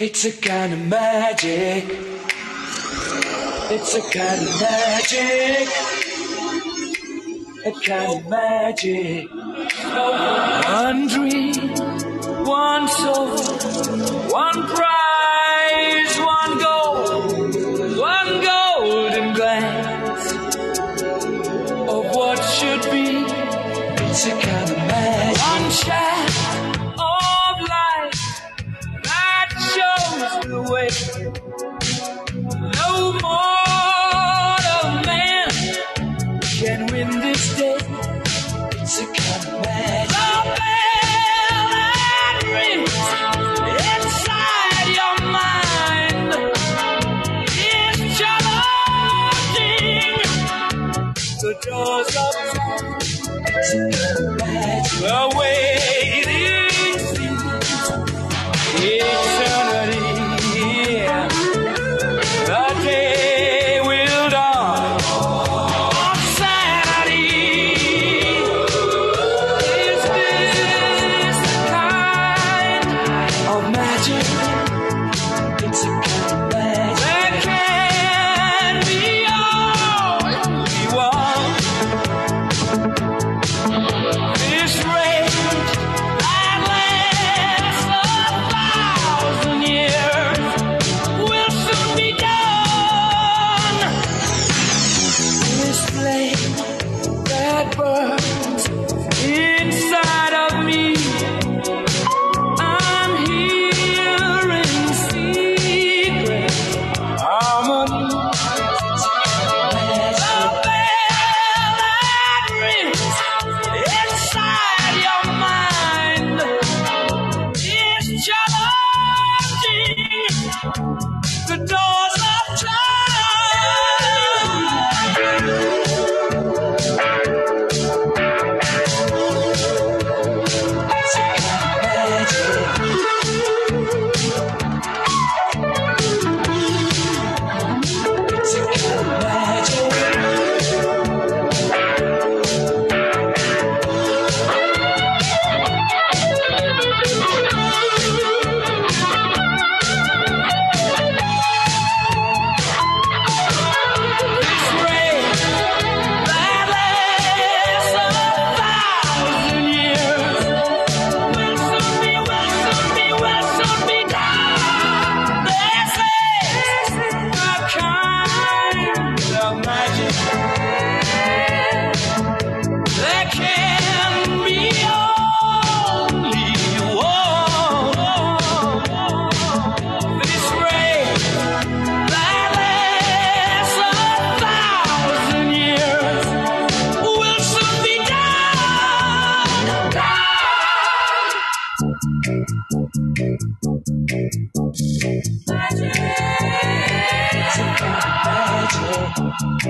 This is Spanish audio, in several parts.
It's a kind of magic. It's a kind of magic. A kind of magic. One dream, one soul, one prize,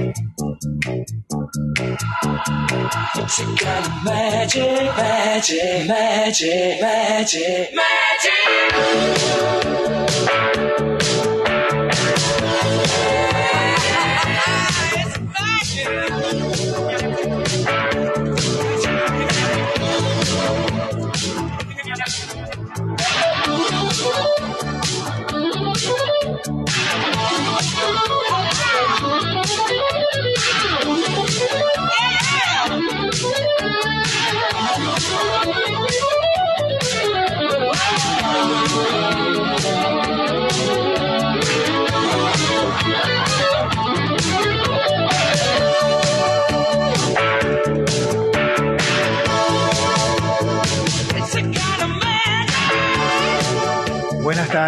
She got a magic, magic, magic, magic, magic. Magic.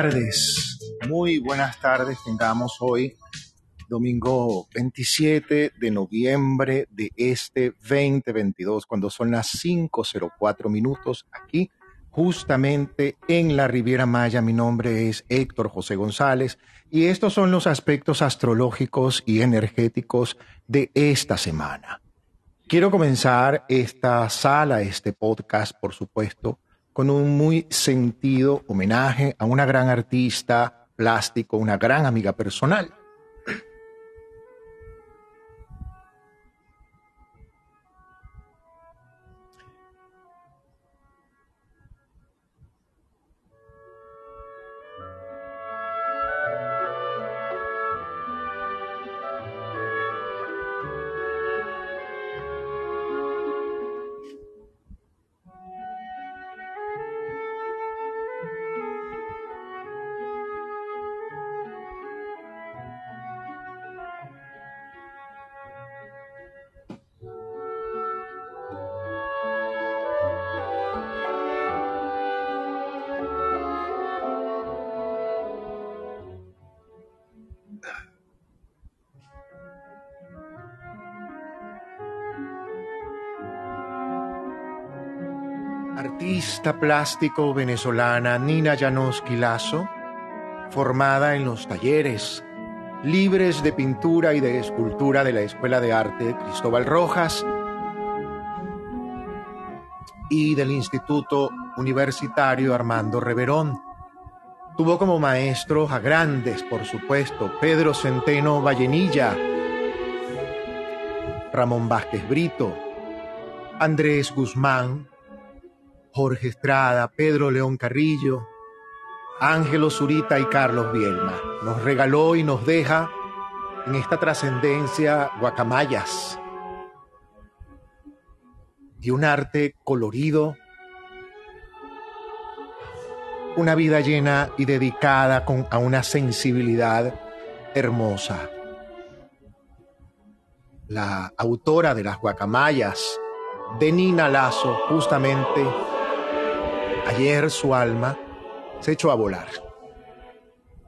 Tardes, muy buenas tardes tengamos hoy, domingo 27 de noviembre de este 2022, cuando son las 5.04 minutos aquí, justamente en la Riviera Maya. Mi nombre es Héctor José González y estos son los aspectos astrológicos y energéticos de esta semana. Quiero comenzar esta sala, este podcast, por supuesto, con un muy sentido homenaje a una gran artista plástico, una gran amiga personal. Plástico venezolana Nina Llanosky Lazo, formada en los talleres libres de pintura y de escultura de la Escuela de Arte Cristóbal Rojas y del Instituto Universitario Armando Reverón. Tuvo como maestros a grandes, por supuesto, Pedro Centeno Vallenilla, Ramón Vázquez Brito, Andrés Guzmán, Jorge Estrada, Pedro León Carrillo, Ángelo Zurita y Carlos Bielma. Nos regaló y nos deja en esta trascendencia guacamayas y un arte colorido, una vida llena y dedicada con, a una sensibilidad hermosa. La autora de las guacamayas, de Nina Lazo, justamente ayer su alma se echó a volar.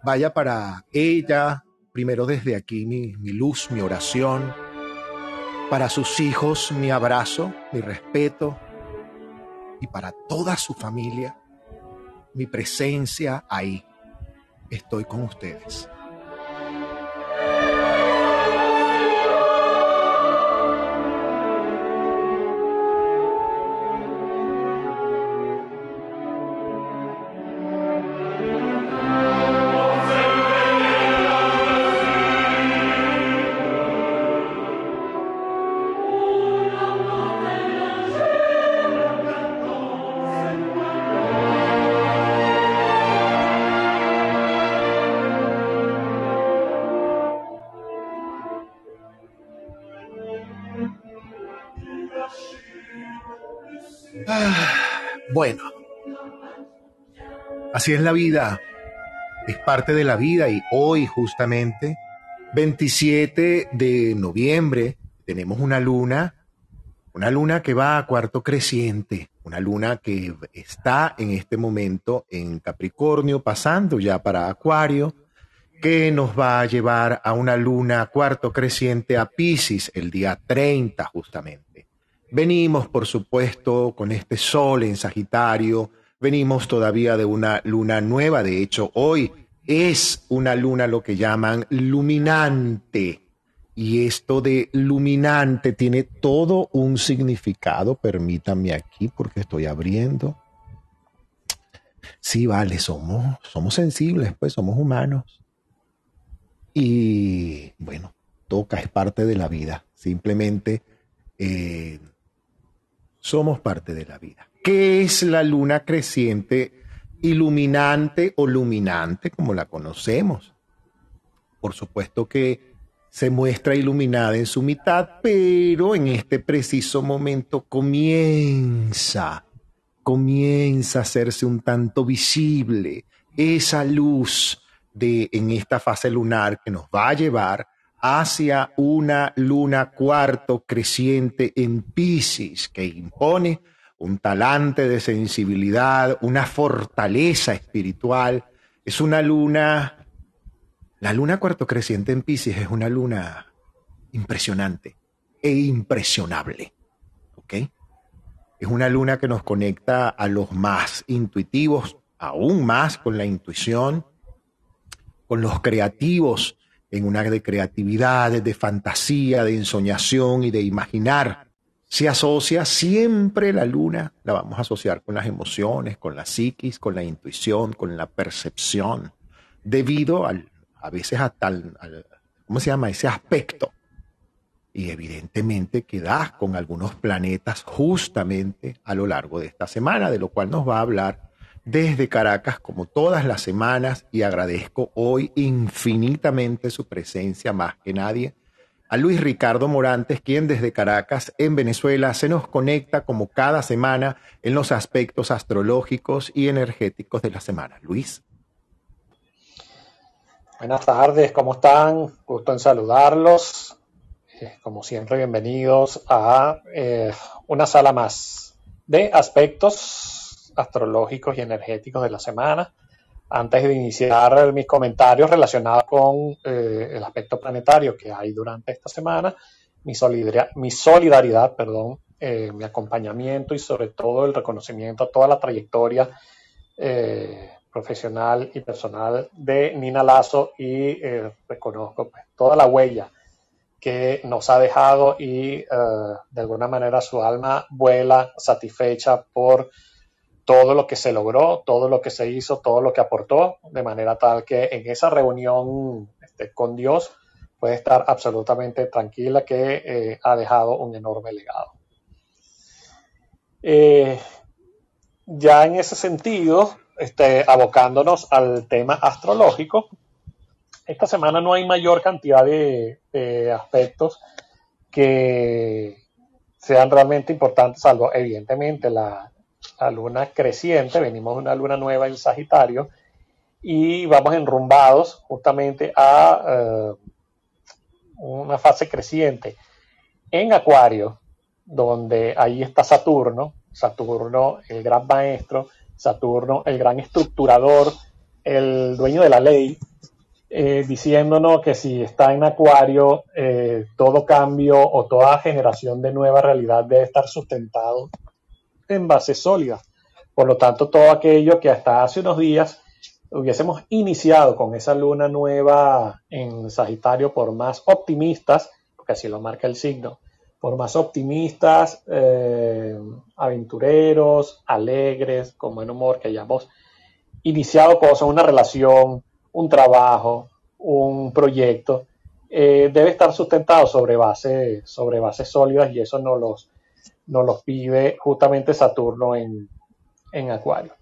Vaya para ella, primero desde aquí mi, luz, mi oración, para sus hijos mi abrazo, mi respeto, y para toda su familia mi presencia ahí. Estoy con ustedes. Así es la vida, es parte de la vida y hoy justamente, 27 de noviembre, tenemos una luna, una luna que va a cuarto creciente, una luna que está en este momento en Capricornio, pasando ya para Acuario, que nos va a llevar a una luna cuarto creciente a Pisces el día 30 justamente. Venimos, por supuesto, con este sol en Sagitario, venimos todavía de una luna nueva, de hecho hoy es una luna lo que llaman luminante. Y esto de luminante tiene todo un significado, permítanme aquí porque estoy abriendo. Sí, vale, somos, somos sensibles, pues somos humanos. Y bueno, toca, es parte de la vida. Simplemente eh, somos parte de la vida. ¿Qué es la luna creciente iluminante o luminante como la conocemos? Por supuesto que se muestra iluminada en su mitad, pero en este preciso momento comienza, comienza a hacerse un tanto visible esa luz de en esta fase lunar que nos va a llevar hacia una luna cuarto creciente en Pisces que impone un talante de sensibilidad, una fortaleza espiritual. Es una luna, la luna cuarto creciente en Pisces es una luna impresionante e impresionable. ¿Ok? Es una luna que nos conecta a los más intuitivos, aún más con la intuición, con los creativos, en una de creatividad, de fantasía, de ensoñación y de imaginar. Se asocia siempre la luna, la vamos a asociar con las emociones, con la psiquis, con la intuición, con la percepción, debido al, a veces a tal, al, ¿cómo se llama? Ese aspecto. Y evidentemente quedas con algunos planetas justamente a lo largo de esta semana, de lo cual nos va a hablar desde Caracas como todas las semanas y agradezco hoy infinitamente su presencia más que nadie a Luis Ricardo Morantes, quien desde Caracas, en Venezuela, se nos conecta como cada semana en los aspectos astrológicos y energéticos de la semana. Luis. Buenas tardes, ¿cómo están? Gusto en saludarlos. Eh, como siempre, bienvenidos a eh, una sala más de aspectos astrológicos y energéticos de la semana. Antes de iniciar mis comentarios relacionados con eh, el aspecto planetario que hay durante esta semana, mi solidaridad, mi solidaridad perdón, eh, mi acompañamiento y sobre todo el reconocimiento a toda la trayectoria eh, profesional y personal de Nina Lazo y reconozco pues, toda la huella que nos ha dejado y de alguna manera su alma vuela satisfecha por todo lo que se logró, todo lo que se hizo, todo lo que aportó, de manera tal que en esa reunión este, con Dios puede estar absolutamente tranquila que eh, ha dejado un enorme legado. Eh, ya en ese sentido, este, abocándonos al tema astrológico, esta semana no hay mayor cantidad de, de aspectos que sean realmente importantes, salvo evidentemente la, la luna creciente, venimos de una luna nueva en Sagitario y vamos enrumbados justamente a eh, una fase creciente en Acuario, donde ahí está Saturno, Saturno el gran maestro, Saturno el gran estructurador, el dueño de la ley, eh, diciéndonos que si está en Acuario, eh, todo cambio o toda generación de nueva realidad debe estar sustentado en base sólida. Por lo tanto, todo aquello que hasta hace unos días hubiésemos iniciado con esa luna nueva en Sagitario, por más optimistas, porque así lo marca el signo, por más optimistas, eh, aventureros, alegres, con buen humor, que hayamos iniciado cosas, una relación, un trabajo, un proyecto, eh, debe estar sustentado sobre, base, sobre bases sólidas y eso no los nos los pide justamente Saturno en, Acuario.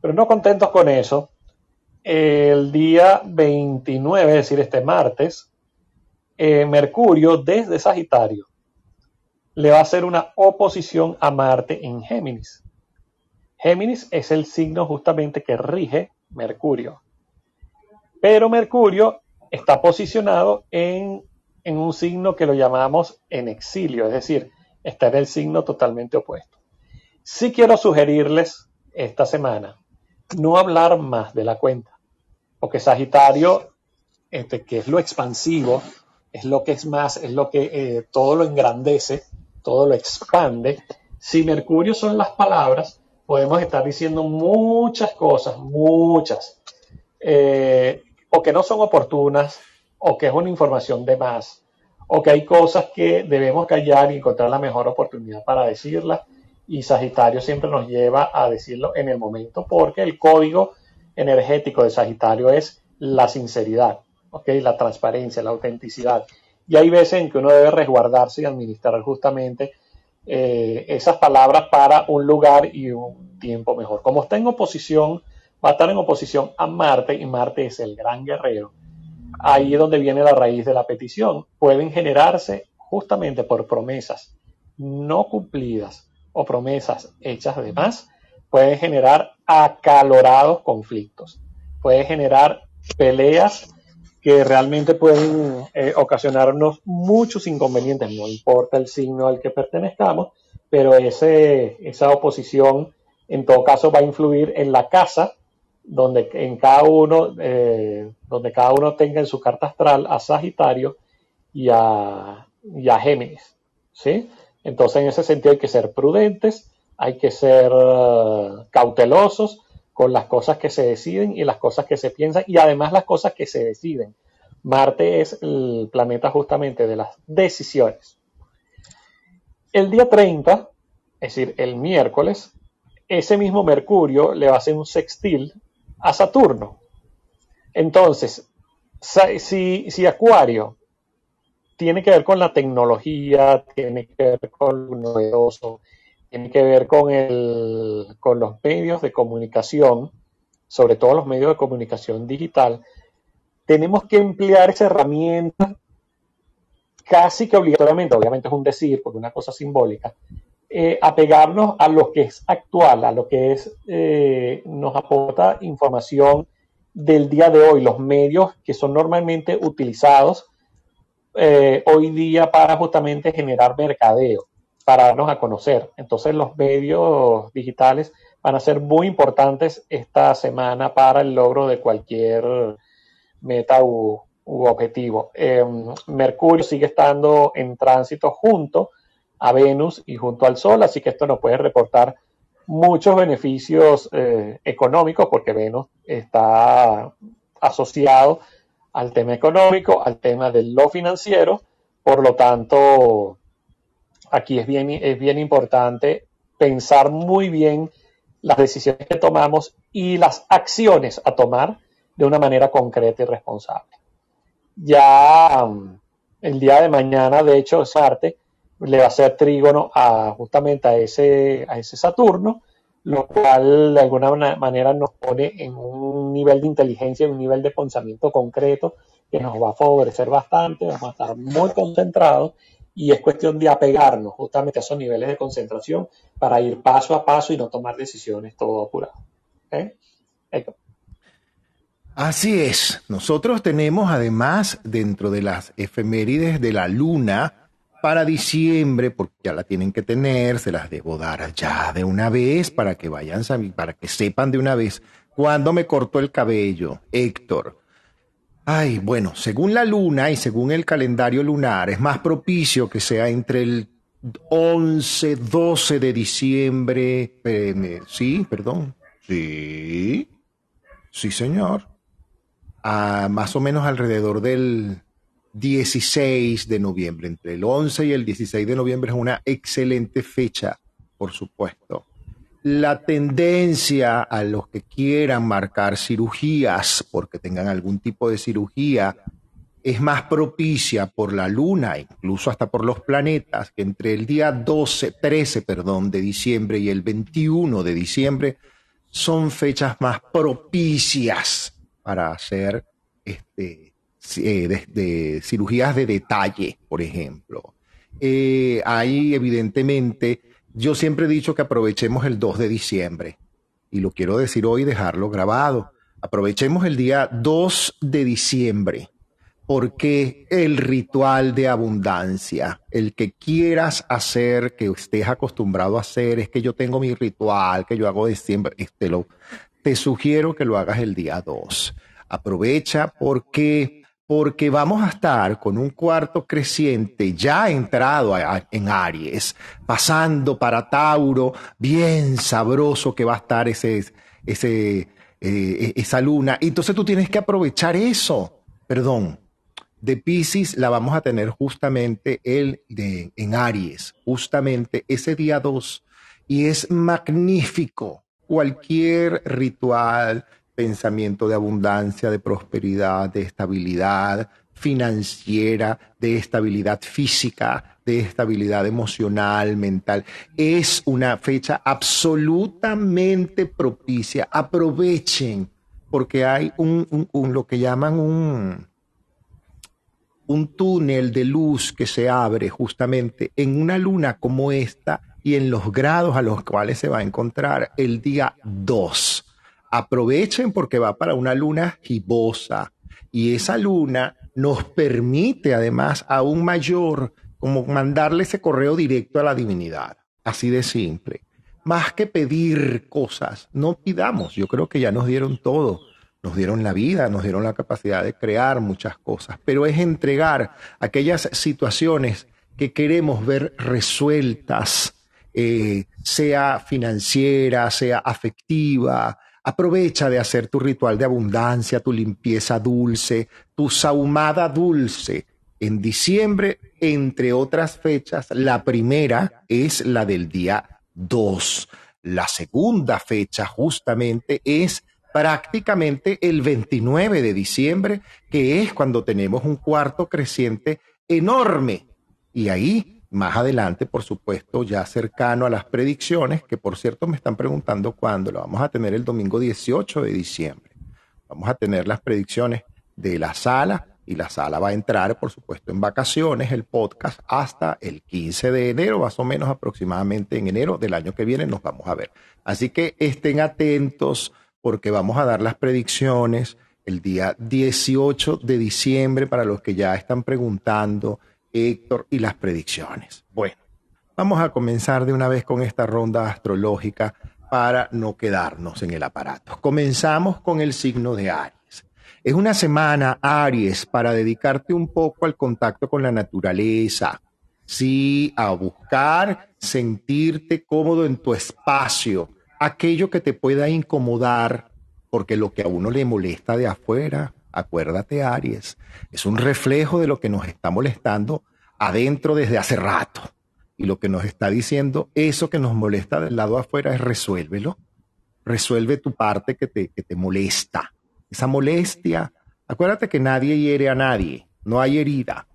Pero no contentos con eso, el día 29, es decir, este martes, eh, Mercurio desde Sagitario le va a hacer una oposición a Marte en Géminis. Géminis es el signo justamente que rige Mercurio. Pero Mercurio está posicionado en, en un signo que lo llamamos en exilio, es decir, está en el signo totalmente opuesto. Sí quiero sugerirles esta semana no hablar más de la cuenta, porque Sagitario, este, que es lo expansivo, es lo que es más, es lo que eh, todo lo engrandece, todo lo expande. Si Mercurio son las palabras, podemos estar diciendo muchas cosas, muchas, eh, o que no son oportunas, o que es una información de más, o que hay cosas que debemos callar y encontrar la mejor oportunidad para decirlas. Y Sagitario siempre nos lleva a decirlo en el momento porque el código energético de Sagitario es la sinceridad, ¿okay? la transparencia, la autenticidad. Y hay veces en que uno debe resguardarse y administrar justamente eh, esas palabras para un lugar y un tiempo mejor. Como está en oposición, va a estar en oposición a Marte y Marte es el gran guerrero ahí es donde viene la raíz de la petición. Pueden generarse justamente por promesas no cumplidas o promesas hechas de más, pueden generar acalorados conflictos, puede generar peleas que realmente pueden eh, ocasionarnos muchos inconvenientes, no importa el signo al que pertenezcamos, pero ese, esa oposición en todo caso va a influir en la casa donde en cada uno, eh, donde cada uno tenga en su carta astral a Sagitario y a, Géminis. ¿sí? Entonces, en ese sentido hay que ser prudentes, hay que ser uh, cautelosos con las cosas que se deciden y las cosas que se piensan y además las cosas que se deciden. Marte es el planeta justamente de las decisiones. El día 30, es decir, el miércoles, ese mismo Mercurio le va a hacer un sextil a Saturno. Entonces, si, Acuario tiene que ver con la tecnología, tiene que ver con lo novedoso, tiene que ver con, el, con los medios de comunicación, sobre todo los medios de comunicación digital, tenemos que emplear esa herramienta casi que obligatoriamente, obviamente es un decir, porque una cosa simbólica, eh, apegarnos a lo que es actual, a lo que es, eh, nos aporta información del día de hoy, los medios que son normalmente utilizados eh, hoy día para justamente generar mercadeo, para darnos a conocer. Entonces los medios digitales van a ser muy importantes esta semana para el logro de cualquier meta u objetivo. Mercurio sigue estando en tránsito junto a Venus y junto al Sol, así que esto nos puede reportar muchos beneficios eh, económicos porque Venus está asociado al tema económico, al tema de lo financiero, por lo tanto, aquí es bien, es bien importante pensar muy bien las decisiones que tomamos y las acciones a tomar de una manera concreta y responsable. Ya um, el día de mañana, de hecho, es arte, le va a ser trígono a justamente a ese, a ese Saturno, lo cual de alguna manera nos pone en un nivel de inteligencia, en un nivel de pensamiento concreto que nos va a favorecer bastante, vamos a estar muy concentrados y es cuestión de apegarnos justamente a esos niveles de concentración para ir paso a paso y no tomar decisiones todo apurado. ¿Eh? Así es. Nosotros tenemos además dentro de las efemérides de la luna para diciembre, porque ya la tienen que tener, se las debo dar ya de una vez para que vayan, para que sepan de una vez cuándo me cortó el cabello, Héctor. Ay, bueno, según la luna y según el calendario lunar, es más propicio que sea entre el 11, 12 de diciembre. sí, perdón. Sí, sí, señor. A más o menos alrededor del 16 de noviembre. Entre el 11 y el 16 de noviembre es una excelente fecha, por supuesto la tendencia a los que quieran marcar cirugías porque tengan algún tipo de cirugía es más propicia por la luna, incluso hasta por los planetas, que entre el día 12, 13, perdón, de diciembre y el 21 de diciembre son fechas más propicias para hacer este, eh, de, cirugías de detalle, por ejemplo. Eh, hay evidentemente yo siempre he dicho que aprovechemos el 2 de diciembre y lo quiero decir hoy dejarlo grabado. Aprovechemos el día 2 de diciembre porque el ritual de abundancia, el que quieras hacer, que estés acostumbrado a hacer, es que yo tengo mi ritual, que yo hago de siempre, este lo, te sugiero que lo hagas el día 2. Aprovecha porque porque vamos a estar con un cuarto creciente ya entrado en Aries, pasando para Tauro, bien sabroso que va a estar ese, eh, esa luna. Entonces tú tienes que aprovechar eso. Perdón, de Pisces la vamos a tener justamente el de, en Aries, justamente ese día 2. Y es magnífico. Cualquier ritual, pensamiento de abundancia, de prosperidad, de estabilidad financiera, de estabilidad física, de estabilidad emocional, mental. Es una fecha absolutamente propicia. Aprovechen, porque hay un, lo que llaman un, un túnel de luz que se abre justamente en una luna como esta y en los grados a los cuales se va a encontrar el día 2 aprovechen porque va para una luna gibosa. Y esa luna nos permite además aún mayor como mandarle ese correo directo a la divinidad, así de simple. Más que pedir cosas, no pidamos, yo creo que ya nos dieron todo, nos dieron la vida, nos dieron la capacidad de crear muchas cosas, pero es entregar aquellas situaciones que queremos ver resueltas, eh, sea financiera, sea afectiva, Aprovecha de hacer tu ritual de abundancia, tu limpieza dulce, tu saumada dulce. En diciembre, entre otras fechas, la primera es la del día 2. La segunda fecha justamente es prácticamente el 29 de diciembre, que es cuando tenemos un cuarto creciente enorme. Y ahí más adelante, por supuesto, ya cercano a las predicciones, que por cierto me están preguntando cuándo, lo vamos a tener el domingo 18 de diciembre. Vamos a tener las predicciones de la sala y la sala va a entrar, por supuesto, en vacaciones, el podcast, hasta el 15 de enero, más o menos aproximadamente en enero del año que viene nos vamos a ver. Así que estén atentos porque vamos a dar las predicciones el día 18 de diciembre para los que ya están preguntando Héctor y las predicciones. Bueno, vamos a comenzar de una vez con esta ronda astrológica para no quedarnos en el aparato. Comenzamos con el signo de Aries. Es una semana, Aries, para dedicarte un poco al contacto con la naturaleza. Sí, a buscar sentirte cómodo en tu espacio, aquello que te pueda incomodar, porque lo que a uno le molesta de afuera, acuérdate Aries, es un reflejo de lo que nos está molestando adentro desde hace rato. Y lo que nos está diciendo, eso que nos molesta del lado afuera es resuélvelo. Resuelve tu parte que te, que te molesta. Esa molestia, acuérdate que nadie hiere a nadie, no hay herida,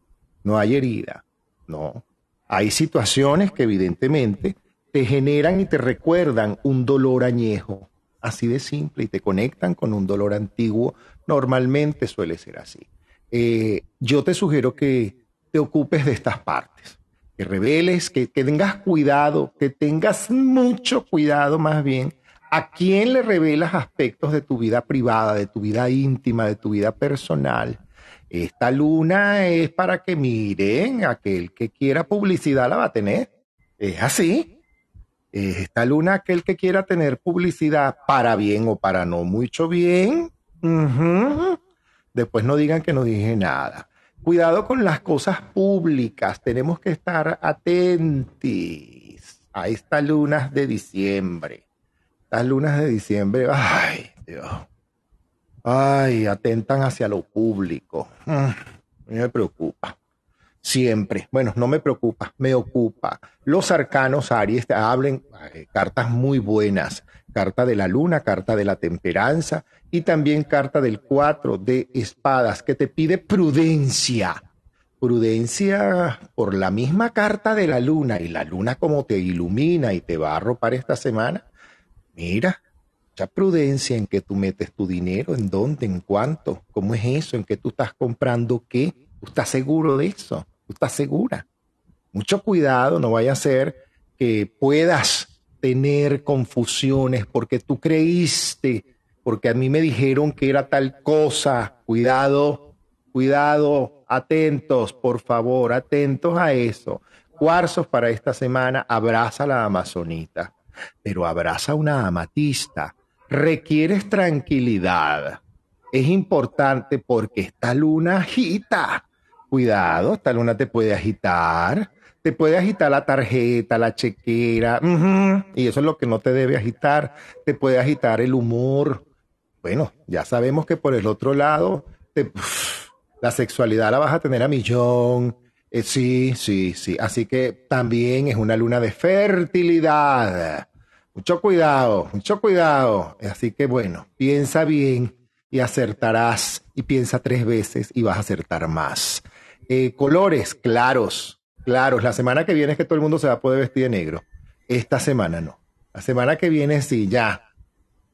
no hay herida. No. Hay situaciones que evidentemente te generan y te recuerdan un dolor añejo, así de simple, y te conectan con un dolor antiguo. Normalmente suele ser así. Eh, yo te sugiero que te ocupes de estas partes, que reveles, que, que tengas cuidado, que tengas mucho cuidado más bien a quién le revelas aspectos de tu vida privada, de tu vida íntima, de tu vida personal esta luna es para que miren, aquel que quiera publicidad la va a tener. Es así. Esta luna, aquel que quiera tener publicidad para bien o para no mucho bien, después no digan que no dije nada. Cuidado con las cosas públicas, tenemos que estar atentos a estas lunas de diciembre. Estas lunas de diciembre, ay Dios, Ay, atentan hacia lo público. Mm, me preocupa. Siempre. Bueno, no me preocupa, me ocupa. Los arcanos Aries hablen eh, cartas muy buenas. Carta de la luna, carta de la temperanza y también carta del cuatro de espadas que te pide prudencia. Prudencia por la misma carta de la luna y la luna como te ilumina y te va a arropar esta semana. Mira, mucha prudencia en que tú metes tu dinero, en dónde, en cuánto, cómo es eso, en que tú estás comprando qué, tú estás seguro de eso, estás segura. Mucho cuidado, no vaya a ser que puedas tener confusiones porque tú creíste, porque a mí me dijeron que era tal cosa. Cuidado, cuidado, atentos, por favor, atentos a eso. Cuarzos para esta semana, abraza a la amazonita, pero abraza una amatista, requieres tranquilidad. Es importante porque esta luna agita. Cuidado, esta luna te puede agitar. Te puede agitar la tarjeta, la chequera. Y eso es lo que no te debe agitar. Te puede agitar el humor. Bueno, ya sabemos que por el otro lado, la sexualidad la vas a tener a millón. Eh, sí, sí, sí. Así que también es una luna de fertilidad. Mucho cuidado, mucho cuidado. Así que bueno, piensa bien y acertarás. Y piensa tres veces y vas a acertar más. Eh, colores claros, claros. La semana que viene es que todo el mundo se va a poder vestir de negro. Esta semana no. La semana que viene sí, ya.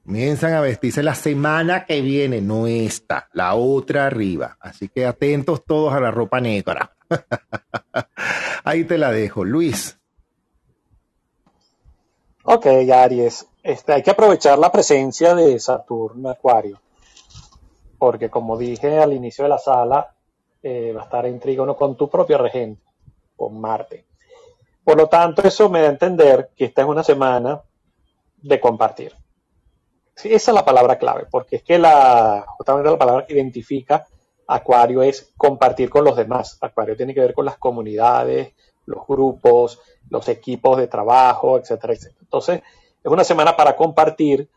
Comienzan a vestirse la semana que viene, no esta, la otra arriba. Así que atentos todos a la ropa negra. Ahí te la dejo. Luis, Ok, Aries, este, hay que aprovechar la presencia de Saturno Acuario, porque como dije al inicio de la sala, eh, va a estar en trígono con tu propio regente, con Marte. Por lo tanto, eso me da a entender que esta es una semana de compartir. Esa es la palabra clave, porque es que la, justamente la palabra que identifica Acuario es compartir con los demás. Acuario tiene que ver con las comunidades, los grupos, los equipos de trabajo, etcétera, etcétera. Entonces, es una semana para compartir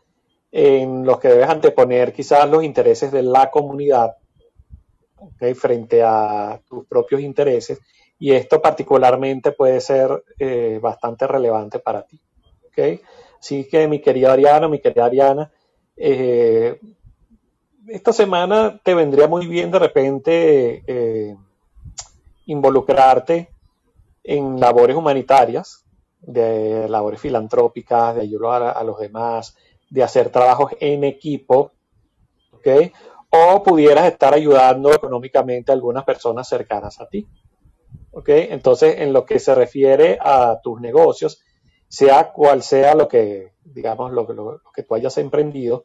en los que debes anteponer quizás los intereses de la comunidad frente a tus propios intereses y esto particularmente puede ser eh, bastante relevante para ti. ¿okay? Así que mi querida Ariana, mi querida Ariana, eh, esta semana te vendría muy bien de repente eh, involucrarte en labores humanitarias, de labores filantrópicas, de ayudar a, los demás, de hacer trabajos en equipo, ¿ok? O pudieras estar ayudando económicamente a algunas personas cercanas a ti, ¿ok? Entonces, en lo que se refiere a tus negocios, sea cual sea lo que, digamos, lo, lo que tú hayas emprendido,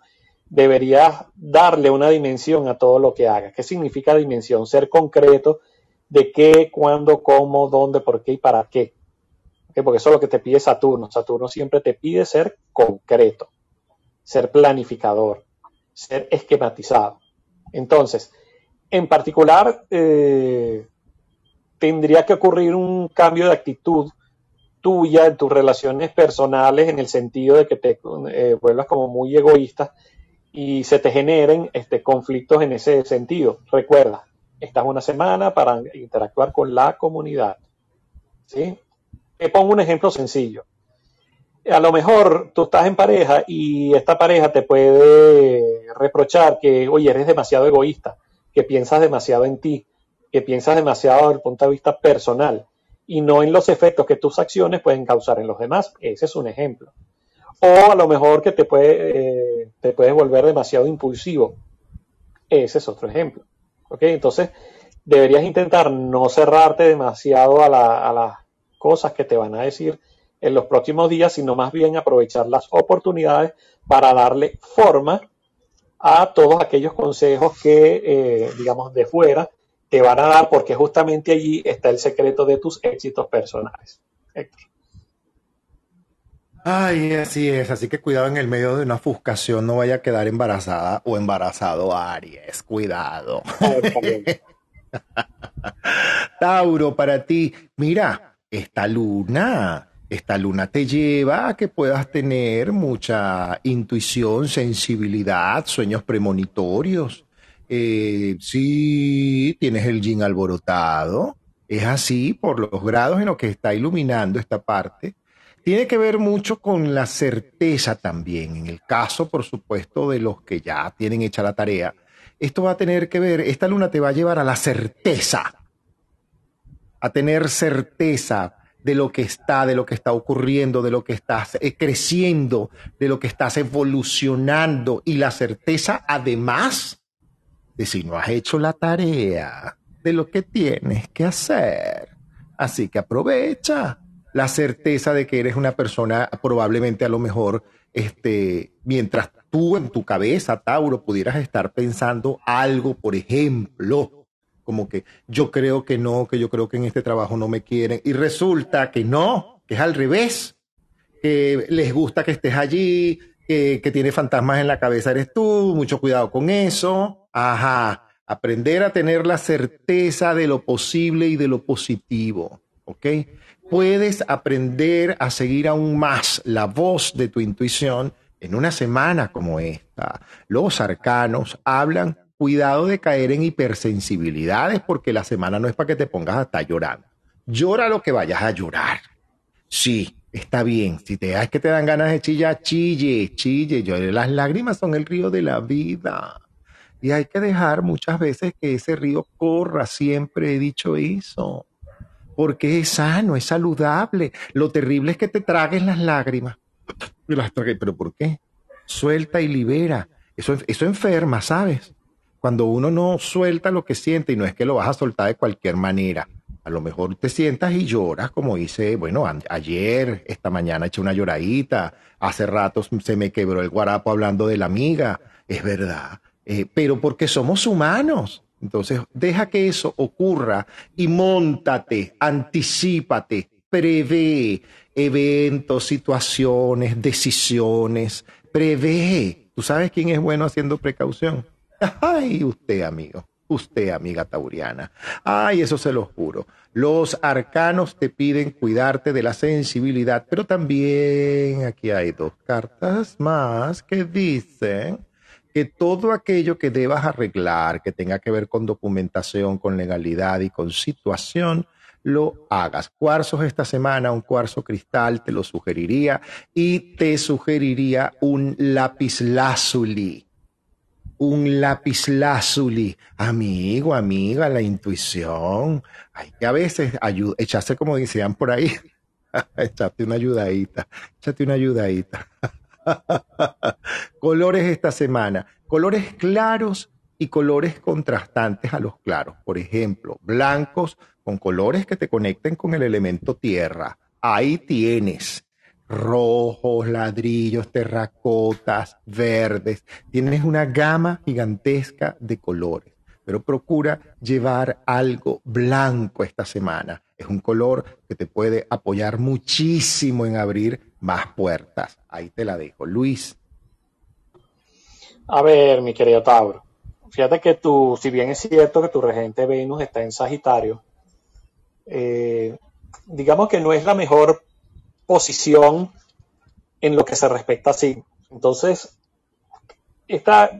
deberías darle una dimensión a todo lo que hagas. ¿Qué significa dimensión? Ser concreto de qué, cuándo, cómo, dónde, por qué y para qué. Porque eso es lo que te pide Saturno. Saturno siempre te pide ser concreto, ser planificador, ser esquematizado. Entonces, en particular, eh, tendría que ocurrir un cambio de actitud tuya en tus relaciones personales en el sentido de que te eh, vuelvas como muy egoísta y se te generen este, conflictos en ese sentido. Recuerda, estás una semana para interactuar con la comunidad. ¿sí? Te pongo un ejemplo sencillo. A lo mejor tú estás en pareja y esta pareja te puede reprochar que, oye, eres demasiado egoísta, que piensas demasiado en ti, que piensas demasiado desde el punto de vista personal y no en los efectos que tus acciones pueden causar en los demás. Ese es un ejemplo. O a lo mejor que te, puede, eh, te puedes volver demasiado impulsivo. Ese es otro ejemplo. ¿Ok? Entonces, deberías intentar no cerrarte demasiado a, a las cosas que te van a decir en los próximos días, sino más bien aprovechar las oportunidades para darle forma a todos aquellos consejos que, eh, digamos, de fuera te van a dar, porque justamente allí está el secreto de tus éxitos personales. Héctor. Ay, así es, así que cuidado en el medio de una ofuscación, no vaya a quedar embarazada o embarazado Aries, cuidado. Tauro, para ti, mira, esta luna, esta luna te lleva a que puedas tener mucha intuición, sensibilidad, sueños premonitorios. Eh, sí, tienes el yin alborotado. Es así por los grados en los que está iluminando esta parte. Tiene que ver mucho con la certeza también. En el caso, por supuesto, de los que ya tienen hecha la tarea, esto va a tener que ver, esta luna te va a llevar a la certeza, a tener certeza de lo que está, de lo que está ocurriendo, de lo que estás eh, creciendo, de lo que estás evolucionando y la certeza además de si no has hecho la tarea, de lo que tienes que hacer. Así que aprovecha la certeza de que eres una persona probablemente a lo mejor, este, mientras tú en tu cabeza, Tauro, pudieras estar pensando algo, por ejemplo, como que yo creo que no, que yo creo que en este trabajo no me quieren, y resulta que no, que es al revés, que les gusta que estés allí, que, que tiene fantasmas en la cabeza eres tú, mucho cuidado con eso, ajá, aprender a tener la certeza de lo posible y de lo positivo, ¿ok? Puedes aprender a seguir aún más la voz de tu intuición en una semana como esta, los arcanos hablan, cuidado de caer en hipersensibilidades porque la semana no es para que te pongas a estar llorando. Llora lo que vayas a llorar. Sí, está bien. Si te das que te dan ganas de chillar, chille, chille. Llore. Las lágrimas son el río de la vida. Y hay que dejar muchas veces que ese río corra. Siempre he dicho eso. Porque es sano, es saludable. Lo terrible es que te tragues las lágrimas las ¿Pero por qué? Suelta y libera. Eso, eso enferma, ¿sabes? Cuando uno no suelta lo que siente y no es que lo vas a soltar de cualquier manera. A lo mejor te sientas y lloras, como hice, bueno, ayer, esta mañana eché una lloradita, hace rato se me quebró el guarapo hablando de la amiga, es verdad, eh, pero porque somos humanos. Entonces, deja que eso ocurra y montate, anticípate, prevé, eventos, situaciones, decisiones. Prevé. ¿Tú sabes quién es bueno haciendo precaución? Ay, usted, amigo. Usted, amiga tauriana. Ay, eso se lo juro. Los arcanos te piden cuidarte de la sensibilidad, pero también aquí hay dos cartas más que dicen que todo aquello que debas arreglar, que tenga que ver con documentación, con legalidad y con situación, lo hagas. Cuarzos esta semana, un cuarzo cristal, te lo sugeriría y te sugeriría un lápiz lazuli. Un lápiz lazuli. Amigo, amiga, la intuición. Hay que a veces echarse como decían por ahí. Echate una ayudadita. Échate una ayudadita. colores esta semana. Colores claros y colores contrastantes a los claros. Por ejemplo, blancos con colores que te conecten con el elemento tierra. Ahí tienes rojos, ladrillos, terracotas, verdes. Tienes una gama gigantesca de colores, pero procura llevar algo blanco esta semana. Es un color que te puede apoyar muchísimo en abrir más puertas. Ahí te la dejo. Luis. A ver, mi querido Tauro. Fíjate que tú, si bien es cierto que tu regente Venus está en Sagitario, eh, digamos que no es la mejor posición en lo que se respecta a sí. Entonces, esta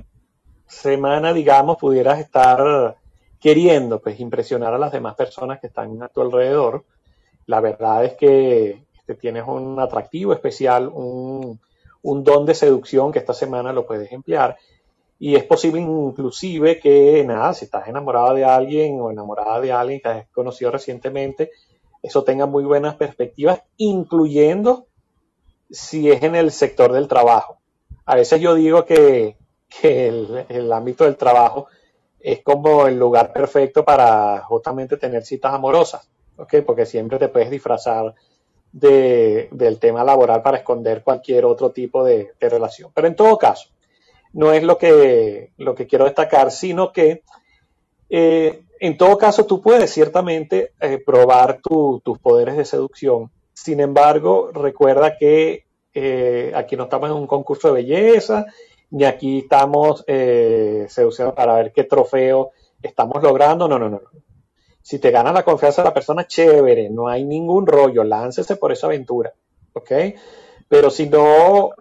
semana, digamos, pudieras estar queriendo pues impresionar a las demás personas que están a tu alrededor. La verdad es que este, tienes un atractivo especial, un, un don de seducción que esta semana lo puedes emplear. Y es posible inclusive que, nada, si estás enamorado de alguien o enamorada de alguien que has conocido recientemente, eso tenga muy buenas perspectivas, incluyendo si es en el sector del trabajo. A veces yo digo que, el, ámbito del trabajo es como el lugar perfecto para justamente tener citas amorosas, Porque siempre te puedes disfrazar del tema laboral para esconder cualquier otro tipo de, relación. Pero en todo caso, no es lo que, lo que quiero destacar, sino que eh, en todo caso tú puedes ciertamente eh, probar tus poderes de seducción. Sin embargo, recuerda que eh, aquí no estamos en un concurso de belleza, ni aquí estamos seduciendo para ver qué trofeo estamos logrando. No, no, no. Si te gana la confianza de la persona, chévere, no hay ningún rollo, láncese por esa aventura. ¿Ok? Pero si no,